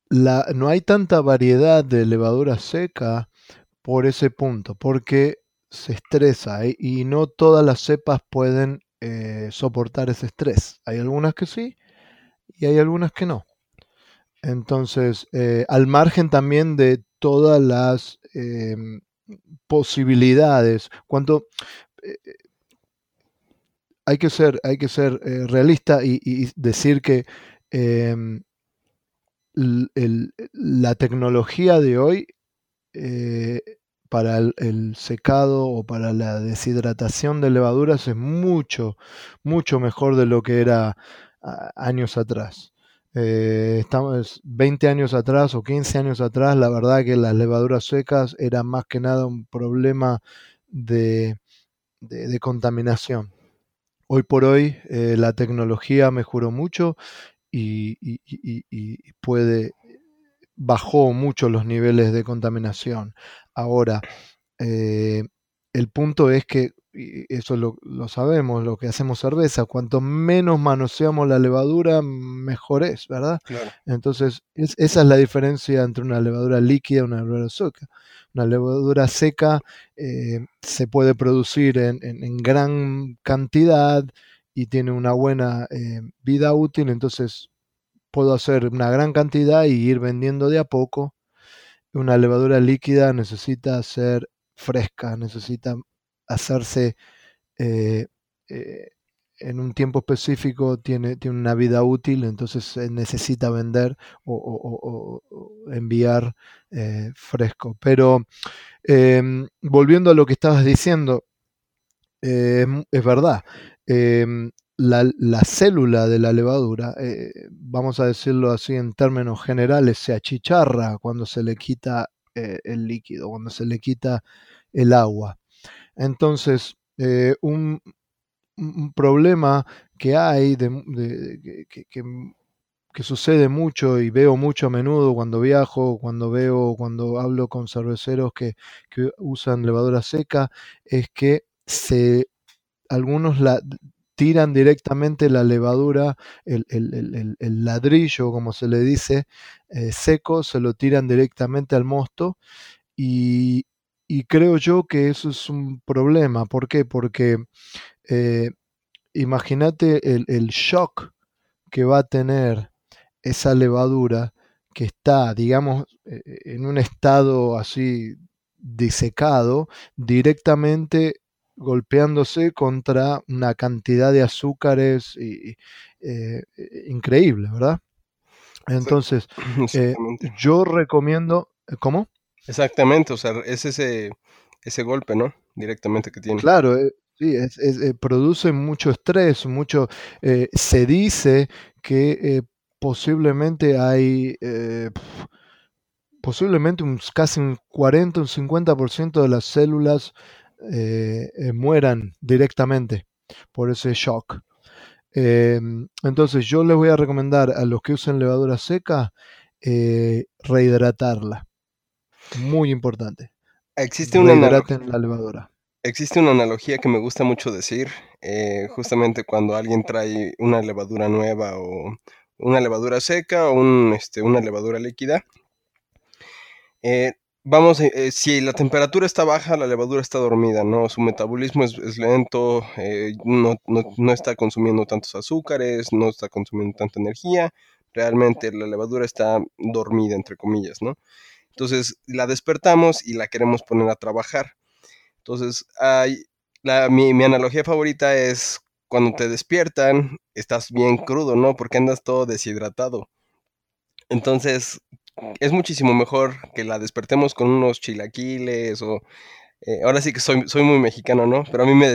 la, no hay tanta variedad de levadura seca por ese punto, porque se estresa ¿eh? y no todas las cepas pueden eh, soportar ese estrés. Hay algunas que sí y hay algunas que no. Entonces, eh, al margen también de todas las em, posibilidades. Cuanto hay que ser, hay que ser realista y, decir que em, la tecnología de hoy para el, secado o para la deshidratación de levaduras es mucho, mucho mejor de lo que era años atrás. Eh, estamos 20 años atrás o 15 años atrás, la verdad que las levaduras secas eran más que nada un problema de, contaminación. Hoy por hoy eh, la tecnología mejoró mucho y, puede bajó mucho los niveles de contaminación. Ahora, eh, el punto es que y eso lo, sabemos, lo que hacemos cerveza, cuanto menos manoseamos la levadura, mejor es, ¿verdad? Entonces, esa es la diferencia entre una levadura líquida y una levadura seca. Una levadura seca eh, se puede producir en, gran cantidad y tiene una buena eh, vida útil, entonces puedo hacer una gran cantidad y ir vendiendo de a poco. Una levadura líquida necesita ser fresca, necesita hacerse eh, eh, en un tiempo específico tiene, tiene, una vida útil, entonces necesita vender o, enviar eh, fresco. Pero em, volviendo a lo que estabas diciendo, em, es verdad, la, célula de la levadura, vamos a decirlo así en términos generales, se achicharra cuando se le quita el líquido, cuando se le quita el agua. Entonces, eh, un, problema que hay, de, que, sucede mucho y veo mucho a menudo cuando viajo, cuando veo, cuando hablo con cerveceros que, usan levadura seca, es que se, algunos la, tiran directamente la levadura, el, ladrillo, como se le dice, eh, seco, se lo tiran directamente al mosto y, y creo yo que eso es un problema. ¿Por qué? Porque eh, imagínate el, shock que va a tener esa levadura que está, digamos, eh, en un estado así disecado, directamente golpeándose contra una cantidad de azúcares y, eh, increíble, ¿verdad? Entonces, yo recomiendo, ¿cómo? Exactamente, o sea, es ese, ese golpe, ¿no? Directamente que tiene. Claro, eh, sí, eh, produce mucho estrés, mucho... Eh, se dice que posiblemente hay... posiblemente un, casi un 40, un 50% de las células eh, eh, mueran directamente por ese shock. Em, entonces yo les voy a recomendar a los que usen levadura seca rehidratarla. Muy importante. Existe una, la levadura. existe una analogía que me gusta mucho decir, justamente cuando alguien trae una levadura nueva o una levadura seca o un, este, una levadura líquida. Eh, vamos, eh, eh, si la temperatura está baja, la levadura está dormida, ¿no? Su metabolismo es, lento, no, no, está consumiendo tantos azúcares, no está consumiendo tanta energía. Realmente la levadura está dormida, entre comillas, ¿no? Entonces la despertamos y la queremos poner a trabajar. Entonces, hay, la, mi, mi analogía favorita es cuando te despiertan, estás bien crudo, ¿no? Porque andas todo deshidratado. Entonces, es muchísimo mejor que la despertemos con unos chilaquiles o... Eh, ahora sí que soy, soy muy mexicano, ¿no? Pero a mí, me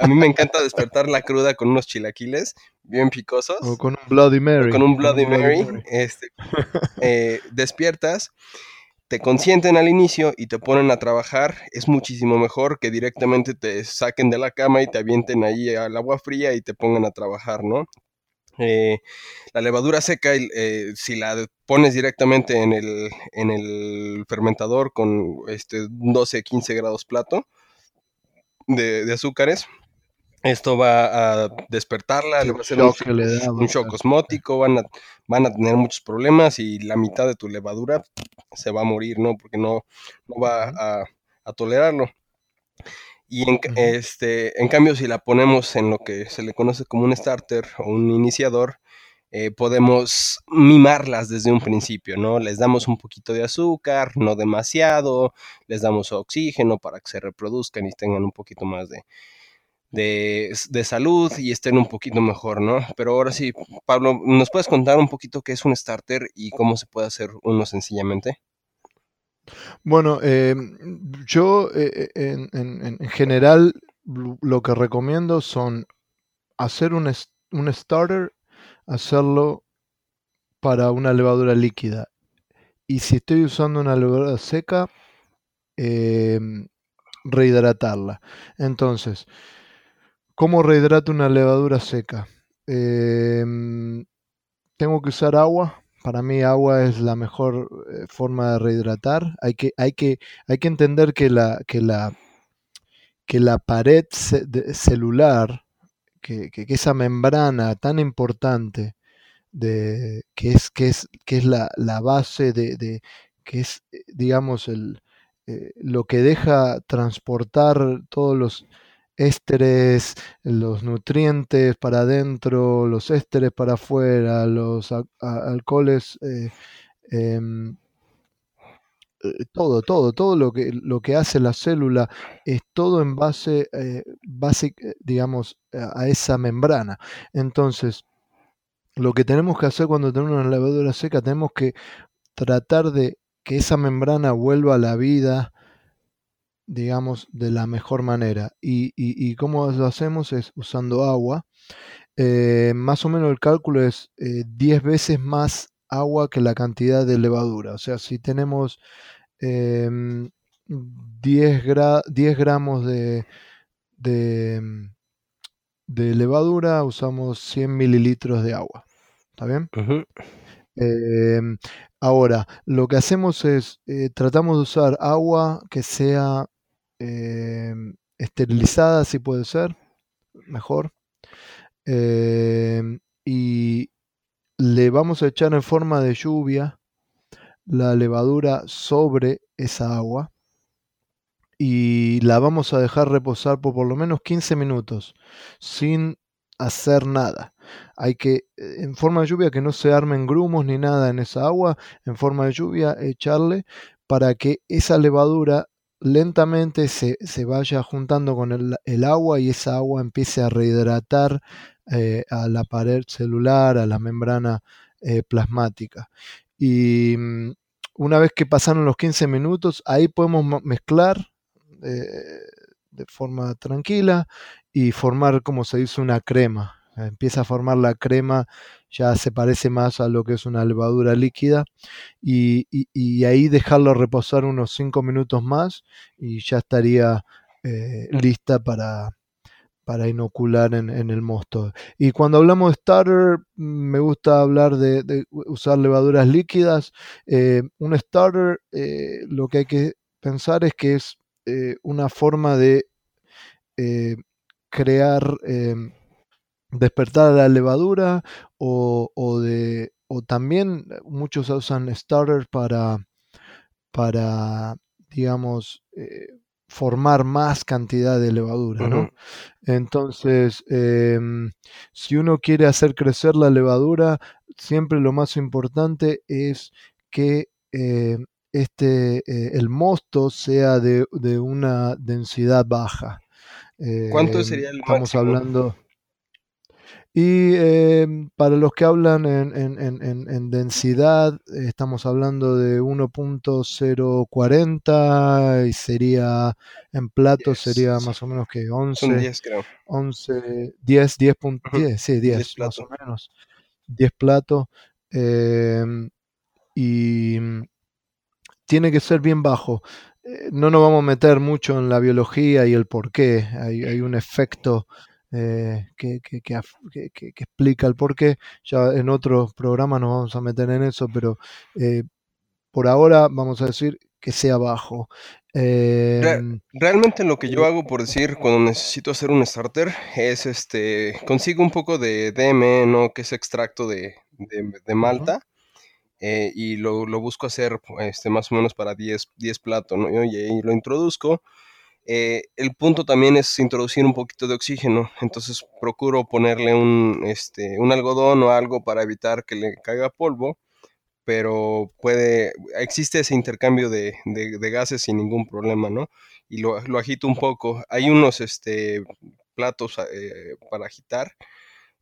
a mí me encanta despertar la cruda con unos chilaquiles bien picosos. O con un Bloody Mary. con un Bloody, Mary. Este, eh, despiertas te consienten al inicio y te ponen a trabajar, es muchísimo mejor que directamente te saquen de la cama y te avienten ahí al agua fría y te pongan a trabajar, ¿no? Eh, la levadura seca, eh, si la pones directamente en el, en el fermentador con este 12-15 grados plato de azúcares, esto va a despertarla, le va a hacer un, shock osmótico, van a, van a tener muchos problemas y la mitad de tu levadura se va a morir, ¿no? Porque no, no va a, tolerarlo. Y en, este, en cambio, si la ponemos en lo que se le conoce como un starter o un iniciador, eh, podemos mimarlas desde un principio, ¿no? Les damos un poquito de azúcar, no demasiado, les damos oxígeno para que se reproduzcan y tengan un poquito más de, de, salud y estén un poquito mejor, ¿no? Pero ahora sí, Pablo, ¿nos puedes contar un poquito qué es un starter y cómo se puede hacer uno sencillamente? Bueno, em, yo eh, eh, en, general lo que recomiendo son hacer un, un starter, hacerlo para una levadura líquida. Y si estoy usando una levadura seca, em, rehidratarla. Entonces, ¿Cómo rehidrato una levadura seca? Em, tengo que usar agua. Para mí agua es la mejor eh, forma de rehidratar. Hay que, hay que, hay que entender que la, que la, que la pared celular, que, esa membrana tan importante, de, que es, que es, que es la, base de, que es, eh, digamos, el, eh, lo que deja transportar todos los ésteres, los nutrientes para adentro, los ésteres para afuera, los alcoholes, eh, em, eh, todo, todo, todo lo que, lo que hace la célula es todo en base, eh, base digamos, a esa membrana. Entonces, lo que tenemos que hacer cuando tenemos una levadura seca, tenemos que tratar de que esa membrana vuelva a la vida, digamos, de la mejor manera. Y, y, cómo lo hacemos es usando agua. Eh, más o menos el cálculo es 10 eh, veces más agua que la cantidad de levadura. O sea, si tenemos 10, em, 10, gramos de, de, de, levadura, usamos 100 mililitros de agua. ¿Está bien? Em, ahora, lo que hacemos es, eh, tratamos de usar agua que sea Em, esterilizada si puede ser, mejor. Em, y le vamos a echar en forma de lluvia la levadura sobre esa agua y la vamos a dejar reposar por por lo menos 15 minutos sin hacer nada. Hay que, en forma de lluvia, que no se armen grumos ni nada en esa agua, en forma de lluvia, echarle para que esa levadura lentamente se, vaya juntando con el, agua y esa agua empiece a rehidratar eh, a la pared celular, a la membrana eh, plasmática. Y mm, una vez que pasaron los 15 minutos, ahí podemos mezclar eh, de forma tranquila y formar, como se dice, una crema. Empieza a formar la crema ya se parece más a lo que es una levadura líquida y, ahí dejarlo reposar unos 5 minutos más y ya estaría eh, lista para, para inocular en, en, el mosto. Y cuando hablamos de starter, me gusta hablar de, de usar levaduras líquidas. Eh, un starter, eh, lo que hay que pensar es que es una forma de crear, em, despertar la levadura o, o, de, o también muchos usan starter para, para digamos, eh, formar más cantidad de levadura, ¿no? Entonces, eh, si uno quiere hacer crecer la levadura, siempre lo más importante es que eh, este, eh, el mosto sea de, de, una densidad baja. ¿Cuánto sería el Estamos máximo? hablando... Y eh, para los que hablan en, en, en, en densidad, estamos hablando de 1.040 y sería en plato 10. sería más o menos que 11. Son 10, creo. 11, 10, 10, Ujú. 10 sí, 10, 10 más platos. o menos. 10 platos. eh, y mm, tiene que ser bien bajo. Eh, no nos vamos a meter mucho en la biología y el por qué. Hay, hay un efecto eh, que, que, que, que- explica el por qué. Ya en otros programas nos vamos a meter en eso, pero eh, por ahora vamos a decir que sea bajo. Em, Realmente lo que yo eh, hago, por decir, cuando necesito hacer un starter, es este, consigo un poco de DME, ¿no? Que es extracto de, de, de malta, eh, y lo, lo busco hacer este, más o menos para 10, 10 platos, ¿no? Y, y lo introduzco. Eh, el punto también es introducir un poquito de oxígeno, entonces procuro ponerle un, este, un algodón o algo para evitar que le caiga polvo, pero puede, existe ese intercambio de, de- de gases sin ningún problema, ¿no? Y lo, lo agito un poco. Hay unos este, platos eh, para agitar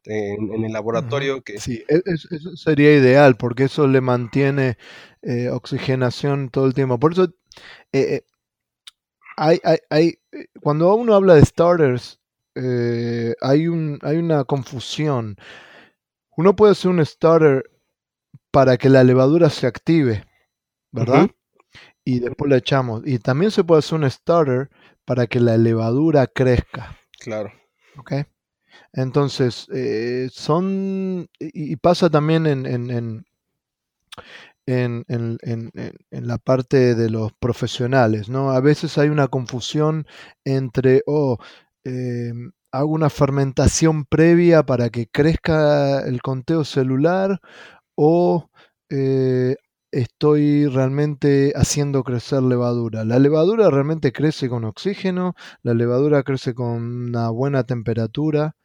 en, en el laboratorio que... Sí, e- es- eso sería ideal porque eso le mantiene eh, oxigenación todo el tiempo. Por eso eh, hay, hay, hay, eh, cuando uno habla de starters, eh, hay, un, hay una confusión. Uno puede hacer un starter para que la levadura se active, ¿verdad? Y después la echamos. Y también se puede hacer un starter para que la levadura crezca, claro. ¿ok? Entonces, eh, son, y, y pasa también en, en, en, en, la parte de los profesionales, ¿no? A veces hay una confusión entre, oh, eh, hago una fermentación previa para que crezca el conteo celular o eh, estoy realmente haciendo crecer levadura. La levadura realmente crece con oxígeno, la levadura crece con una buena temperatura,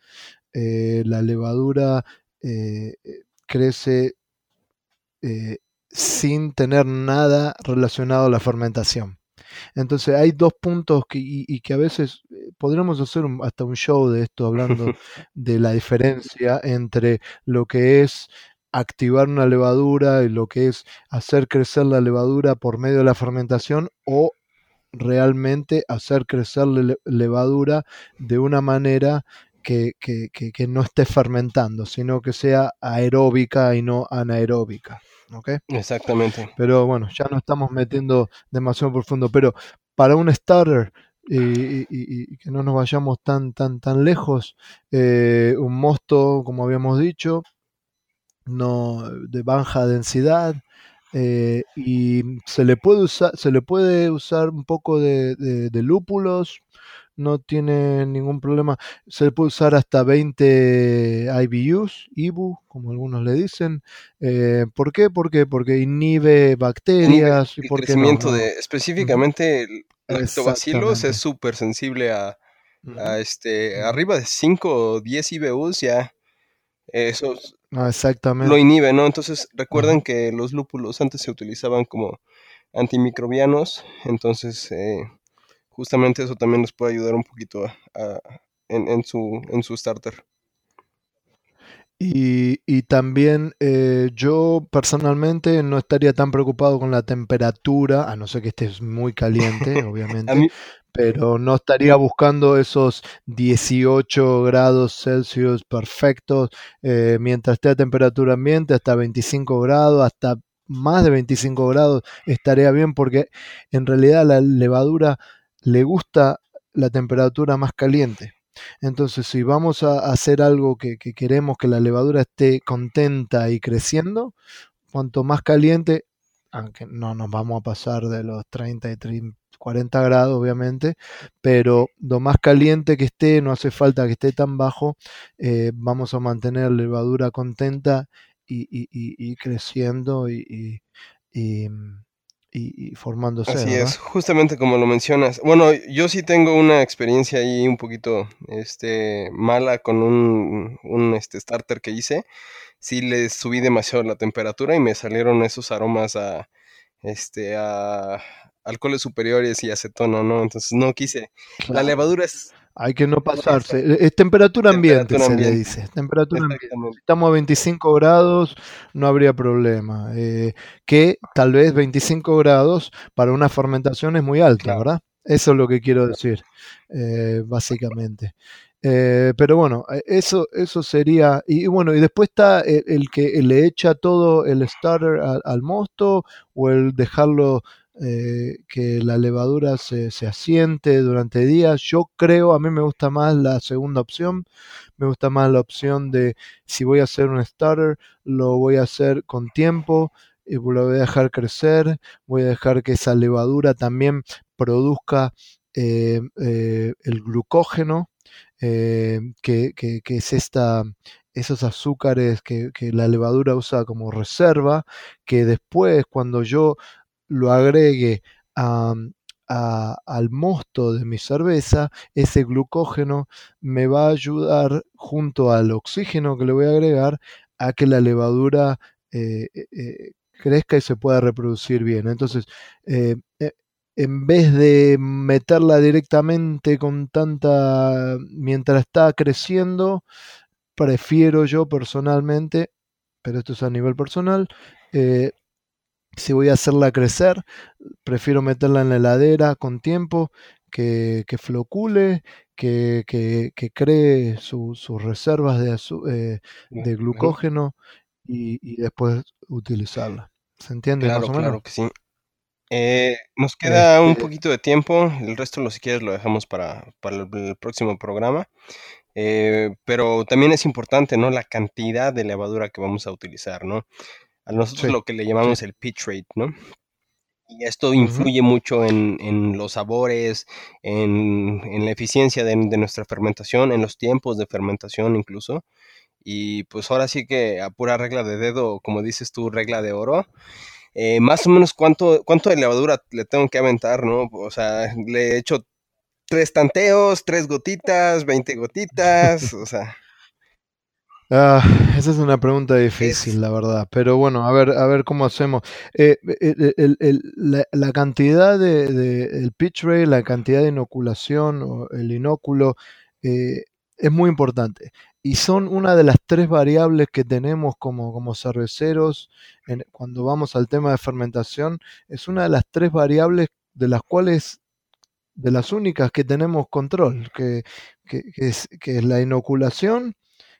eh, la levadura eh, crece sin tener nada relacionado a la fermentación. Entonces hay dos puntos que, y, y que a veces eh, podríamos hacer un- hasta un show de esto hablando de la diferencia entre lo que es activar una levadura y lo que es hacer crecer la levadura por medio de la fermentación o realmente hacer crecer la le- levadura de una manera que, que- que- que no esté fermentando, sino que sea aeróbica y no anaeróbica. ¿Ok? Exactamente. Pero bueno, ya no estamos metiendo demasiado profundo. Pero para un starter, y, y- y- y que no nos vayamos tan, tan, tan lejos, eh, un mosto, como habíamos dicho, no de baja densidad. eh, y se le puede usar, se le puede usar un poco de, de- de lúpulos, no tiene ningún problema. Se puede usar hasta 20 IBUs, IBU, como algunos le dicen. Eh, ¿Por qué? ¿Por qué? Porque inhibe bacterias y el crecimiento no. de, específicamente, el lactobacilos es súper sensible a, este, arriba de 5 o 10 IBUs ya, eso es- Ah, lo exactamente. inhibe, ¿no? Entonces recuerden que los lúpulos antes se utilizaban como antimicrobianos, entonces eh, justamente eso también les puede ayudar un poquito a- a- en, en su, en su starter. Y, y también eh, yo personalmente no estaría tan preocupado con la temperatura, a no ser que estés muy caliente, obviamente, mí, pero no estaría buscando esos 18 grados Celsius perfectos, eh, mientras esté a temperatura ambiente, hasta 25 grados, hasta más de 25 grados estaría bien porque en realidad la levadura le gusta la temperatura más caliente. Entonces, si vamos a hacer algo que, queremos que la levadura esté contenta y creciendo, cuanto más caliente, aunque no nos vamos a pasar de los 30 y 40 grados, obviamente, pero lo más caliente que esté, no hace falta que esté tan bajo, eh, vamos a mantener la levadura contenta y, creciendo y, y, formándose. Así es, justamente como lo mencionas. Bueno, yo sí tengo una experiencia ahí un poquito este, mala con un, un este, starter que hice. Sí le subí demasiado la temperatura y me salieron esos aromas a, este, a alcoholes superiores y acetona, ¿no? Entonces no quise. La levadura es hay que no pasarse. Es temperatura ambiente, se le dice. Temperatura ambiente. Estamos a 25 grados, no habría problema. Eh, que tal vez 25 grados para una fermentación es muy alta, ¿verdad? Eso es lo que quiero decir, eh, básicamente. Eh, pero bueno, eso, eso sería. Y, bueno, y después está el, que le echa todo el starter al mosto o el dejarlo eh, que la levadura se, asiente durante días. Yo creo, a mí me gusta más la segunda opción, me gusta más la opción de si voy a hacer un starter, lo voy a hacer con tiempo y lo voy a dejar crecer, voy a dejar que esa levadura también produzca eh, eh, el glucógeno, que, es esta, esos azúcares que, que, la levadura usa como reserva, que después cuando yo lo agregue al mosto de mi cerveza, ese glucógeno me va a ayudar junto al oxígeno que le voy a agregar a que la levadura eh, eh, eh, crezca y se pueda reproducir bien. Entonces, en vez de meterla directamente con tanta, mientras está creciendo, prefiero yo personalmente, pero esto es a nivel personal, si voy a hacerla crecer, prefiero meterla en la heladera con tiempo, que, que flocule, que, que, cree sus reservas de, eh, de glucógeno y, después utilizarla. ¿Se entiende? Claro, claro que sí. Eh, nos queda un este poquito de tiempo, el resto, lo si quieres, lo dejamos para, para el, próximo programa. Eh, pero también es importante, ¿no? La cantidad de levadura que vamos a utilizar, ¿no? A nosotros lo que le llamamos el pitch rate, ¿no? Y esto influye mucho en, los sabores, en, la eficiencia de, nuestra fermentación, en los tiempos de fermentación incluso. Y pues ahora sí que a pura regla de dedo, como dices tú, regla de oro, eh, más o menos cuánto, cuánto de levadura le tengo que aventar, ¿no? O sea, le he hecho tres tanteos, tres gotitas, veinte gotitas, o sea. Ah, esa es una pregunta difícil, la verdad. Pero bueno, a ver, a ver cómo hacemos. Eh, la, cantidad de, el pitch rate, la cantidad de inoculación o el inóculo eh, es muy importante. Y son una de las tres variables que tenemos como, como cerveceros cuando vamos al tema de fermentación. Es una de las tres variables de las cuales de las únicas que tenemos control, que, es, que es la inoculación,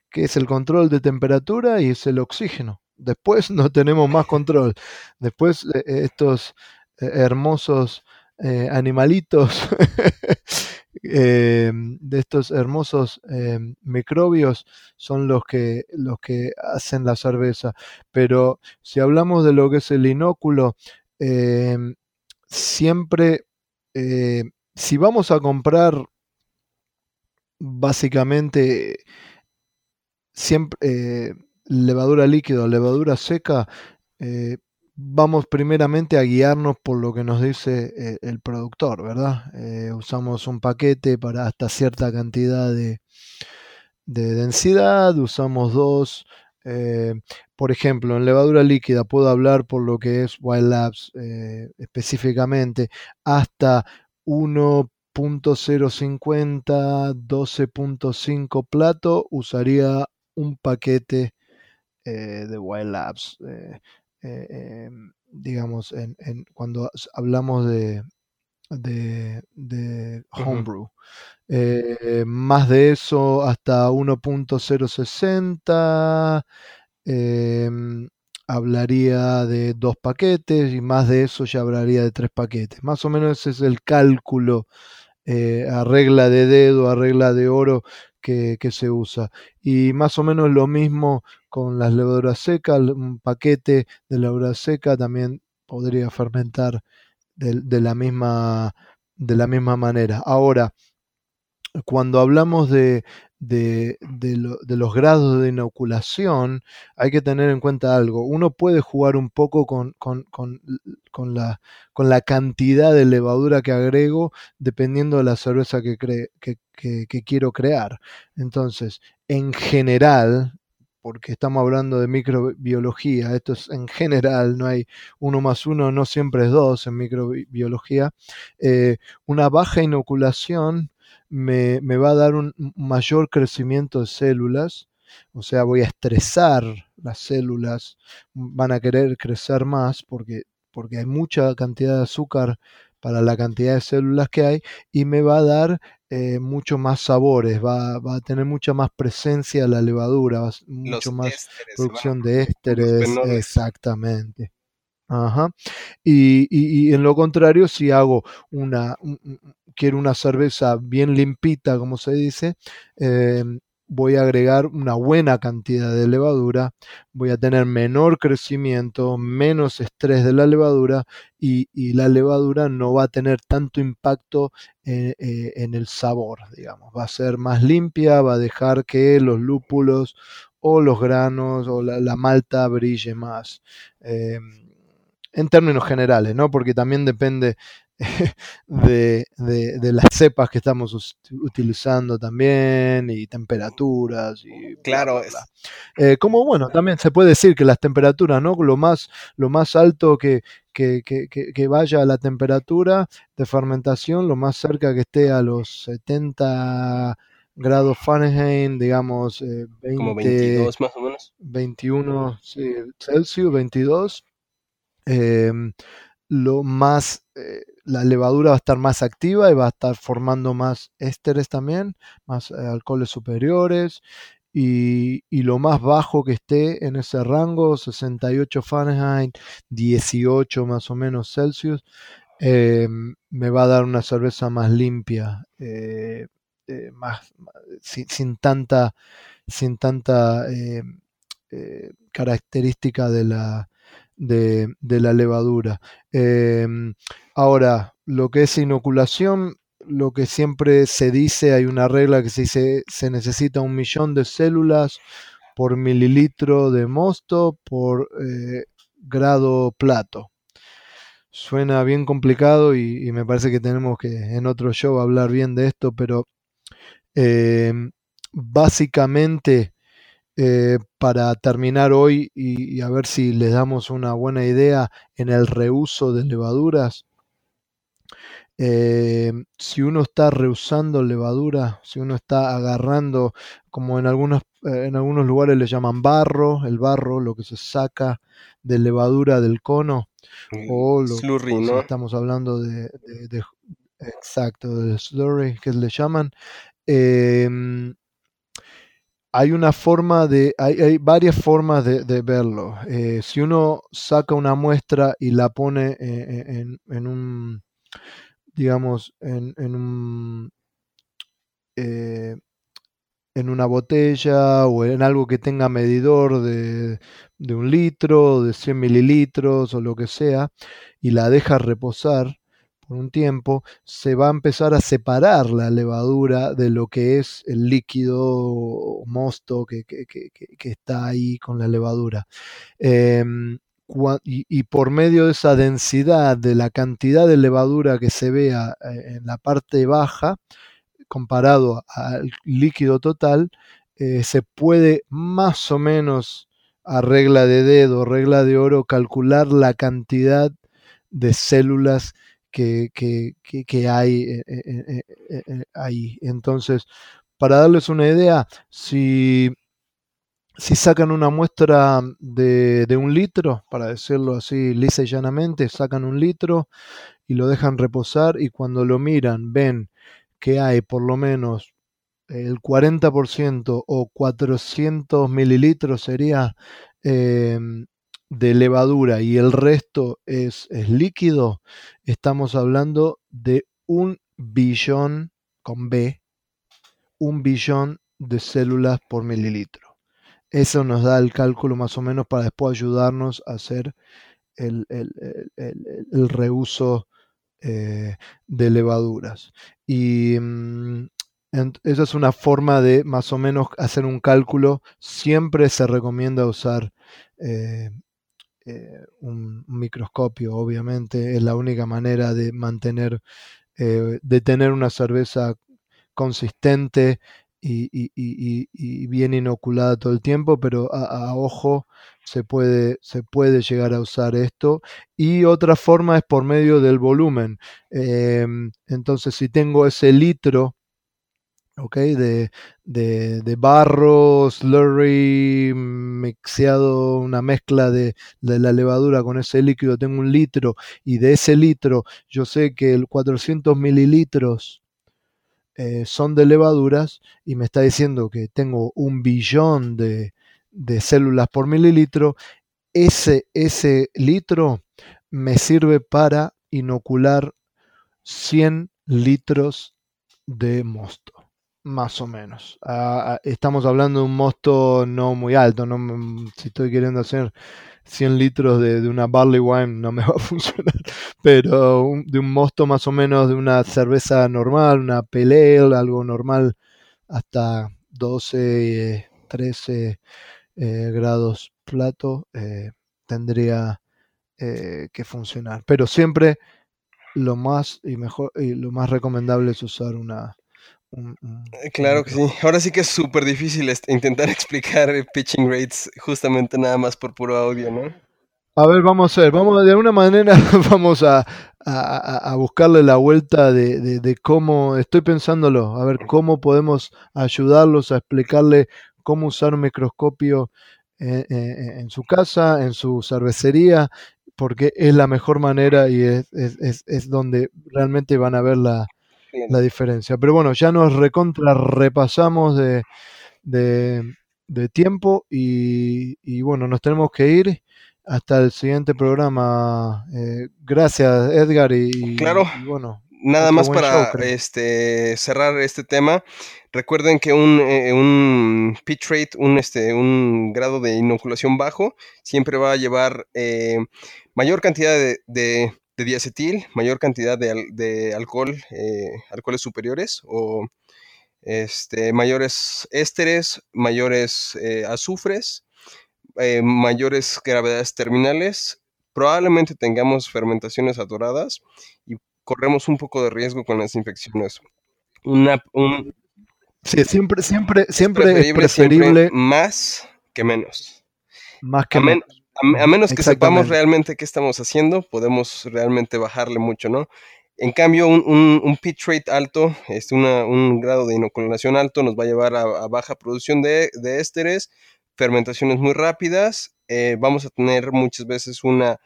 que es el control de temperatura y es el oxígeno. Después no tenemos más control. Después eh, eh, estos eh, hermosos animalitos, de estos hermosos microbios son los que, los que hacen la cerveza. Pero si hablamos de lo que es el inóculo, siempre, si vamos a comprar básicamente siempre eh, levadura líquida levadura seca, eh, vamos primeramente a guiarnos por lo que nos dice eh, el productor, ¿verdad? usamos un paquete para hasta cierta cantidad de, densidad, usamos dos. por ejemplo, en levadura líquida puedo hablar por lo que es Wild Labs específicamente hasta 1.050, 12.5 plato, usaría un paquete eh, de Wild Labs. Eh, eh, em, digamos, en, cuando hablamos de, de, homebrew. más de eso, hasta 1.060. Em, hablaría de dos paquetes y más de eso ya hablaría de tres paquetes. Más o menos ese es el cálculo eh, a regla de dedo, a regla de oro que, se usa. Y más o menos lo mismo con las levaduras secas, un paquete de levadura seca también podría fermentar de, la, misma, de la misma manera. Ahora, cuando hablamos de, de, los grados de inoculación, hay que tener en cuenta algo. Uno puede jugar un poco con, con, la, con la, cantidad de levadura que agrego dependiendo de la cerveza que, que, quiero crear. Entonces, en general, porque estamos hablando de microbiología, esto es en general, no hay uno más uno, no siempre es dos en microbiología, eh, una baja inoculación me, va a dar un mayor crecimiento de células, o sea, voy a estresar las células, van a querer crecer más porque, porque hay mucha cantidad de azúcar para la cantidad de células que hay y me va a dar eh, mucho más sabores, va, a tener mucha más presencia la levadura, mucho más producción de ésteres, exactamente. Ajá. Y, en lo contrario, si hago una, quiero una cerveza bien limpita, como se dice, em, voy a agregar una buena cantidad de levadura, voy a tener menor crecimiento, menos estrés de la levadura y, la levadura no va a tener tanto impacto eh, eh, en, el sabor, digamos, va a ser más limpia, va a dejar que los lúpulos o los granos o la, malta brille más. En términos generales, ¿no? Porque también depende de, las cepas que estamos utilizando también y temperaturas y claro eh, como bueno también se puede decir que las temperaturas no lo más lo más alto que, que, vaya a la temperatura de fermentación lo más cerca que esté a los 70 grados Fahrenheit digamos 20, eh, como 22 más o menos. 21 sí, Celsius 22 Em, lo más, eh, la levadura va a estar más activa y va a estar formando más ésteres también, más eh, alcoholes superiores. Y, lo más bajo que esté en ese rango, 68 Fahrenheit, 18 más o menos Celsius, em, me va a dar una cerveza más limpia, eh, más, sin, tanta, sin tanta em, característica de la, de, la levadura. Em, ahora, lo que es inoculación, lo que siempre se dice, hay una regla que se dice, se necesita un millón de células por mililitro de mosto por eh, grado plato. Suena bien complicado y, me parece que tenemos que en otro show hablar bien de esto, pero em, básicamente eh, para terminar hoy y, a ver si les damos una buena idea en el reuso de levaduras. Eh, si uno está reusando levadura, si uno está agarrando, como en algunos, eh, en algunos lugares le llaman barro, el barro, lo que se saca de levadura del cono, o lo slurry, estamos hablando de, exacto, de slurry que le llaman. Eh, hay una forma de, hay, varias formas de, verlo. Eh, si uno saca una muestra y la pone eh, en, un, digamos, en, un, eh, en una botella o en algo que tenga medidor de, de un litro, de 100 mililitros o lo que sea, y la deja reposar, por un tiempo, se va a empezar a separar la levadura de lo que es el líquido mosto que, está ahí con la levadura. Em, y, por medio de esa densidad, de la cantidad de levadura que se vea eh, en la parte baja, comparado al líquido total, eh, se puede más o menos a regla de dedo, regla de oro, calcular la cantidad de células que, hay eh, eh, eh, ahí. Entonces, para darles una idea, si, si sacan una muestra de, un litro, para decirlo así lisa y llanamente, sacan un litro y lo dejan reposar y cuando lo miran ven que hay por lo menos el 40% o 400 mililitros sería em, de levadura y el resto es, líquido, estamos hablando de un billón, con B, un billón de células por mililitro. Eso nos da el cálculo más o menos para después ayudarnos a hacer el, reuso eh, de levaduras. Y mm, esa es una forma de más o menos hacer un cálculo. Siempre se recomienda usar eh, eh, un, microscopio, obviamente. Es la única manera de mantener, de tener una cerveza consistente y, bien inoculada todo el tiempo, pero a, ojo se puede, se puede llegar a usar esto. Y otra forma es por medio del volumen. Em, entonces, si tengo ese litro de, de, barro, slurry, mixeado, una mezcla de, de, la levadura con ese líquido, tengo un litro y de ese litro yo sé que el 400 mililitros eh, son de levaduras y me está diciendo que tengo un billón de, células por mililitro, ese, ese litro me sirve para inocular 100 litros de mosto, más o menos. Ah, ah, estamos hablando de un mosto no muy alto, no, si estoy queriendo hacer 100 litros de, una barley wine no me va a funcionar, pero de un mosto más o menos de una cerveza normal, una pale algo normal, hasta 12, 13 eh, grados plato, eh, tendría eh, que funcionar. Pero siempre lo más y mejor y lo más recomendable es usar una claro que sí. Ahora sí que es súper difícil intentar explicar pitching rates justamente nada más por puro audio, ¿no? A ver, vamos a ver, vamos de alguna manera vamos a, buscarle la vuelta de, cómo, estoy pensándolo, a ver cómo podemos ayudarlos a explicarle cómo usar un microscopio en, en su casa, en su cervecería, porque es la mejor manera y es, es, es donde realmente van a ver la, la diferencia. Pero bueno, ya nos recontra repasamos de, de, tiempo y, bueno, nos tenemos que ir hasta el siguiente programa. Eh, gracias, Edgar. Y, claro. bueno. Nada más para este, cerrar este tema. Recuerden que un, eh, un pitch rate, un, este, un grado de inoculación bajo, siempre va a llevar eh, mayor cantidad de de diacetil, mayor cantidad de, alcohol, eh, alcoholes superiores o este, mayores ésteres, mayores eh, azufres, eh, mayores gravedades terminales. Probablemente tengamos fermentaciones atoradas y corremos un poco de riesgo con las infecciones. Una, sí, siempre, siempre, siempre es preferible más que menos. Más que menos. A, menos que sepamos realmente qué estamos haciendo, podemos realmente bajarle mucho, ¿no? En cambio, un, pitch rate alto, este, un grado de inoculación alto, nos va a llevar a, baja producción de, ésteres, fermentaciones muy rápidas. Eh, vamos a tener muchas veces una.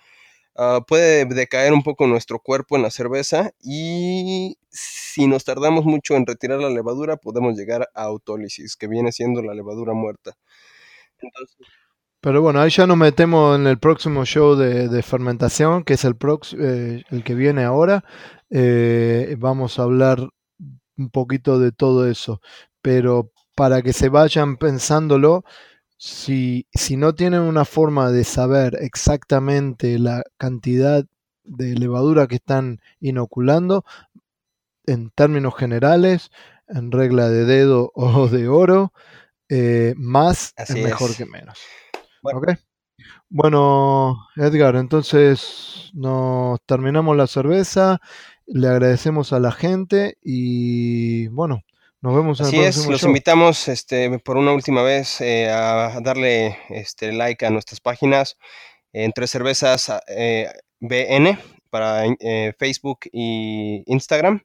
Ah, puede decaer un poco nuestro cuerpo en la cerveza y si nos tardamos mucho en retirar la levadura, podemos llegar a autólisis, que viene siendo la levadura muerta. Entonces, pero bueno, ahí ya nos metemos en el próximo show de, fermentación, que es el, eh, el que viene ahora. Eh, vamos a hablar un poquito de todo eso. Pero para que se vayan pensándolo, si, si no tienen una forma de saber exactamente la cantidad de levadura que están inoculando, en términos generales, en regla de dedo o de oro, eh, más es mejor que menos. Bueno. Edgar, entonces nos terminamos la cerveza, le agradecemos a la gente y bueno, nos vemos en el próximo es, los invitamos este, por una última vez eh, a darle este, like a nuestras páginas entre cervezas eh, BN para eh, Facebook y Instagram.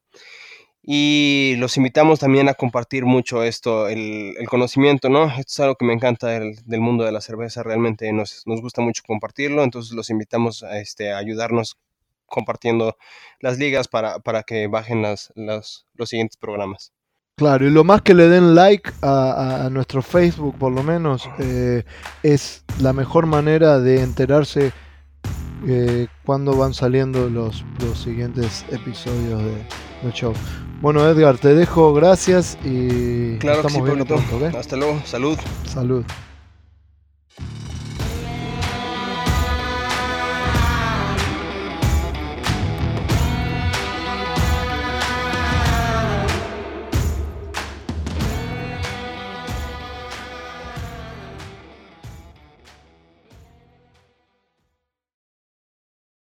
Y los invitamos también a compartir mucho esto, el, conocimiento, ¿no? Esto es algo que me encanta del, mundo de la cerveza, realmente nos, nos, gusta mucho compartirlo, entonces los invitamos a, este, ayudarnos compartiendo las ligas para, para que bajen las, los siguientes programas. Claro, y lo más que le den like a, nuestro Facebook, por lo menos, eh, es la mejor manera de enterarse eh, cuando van saliendo los, los siguientes episodios de, el show. Bueno, Edgar, te dejo, gracias y claro estamos que sí, viendo pronto. ¿okay? Hasta luego, salud. Salud.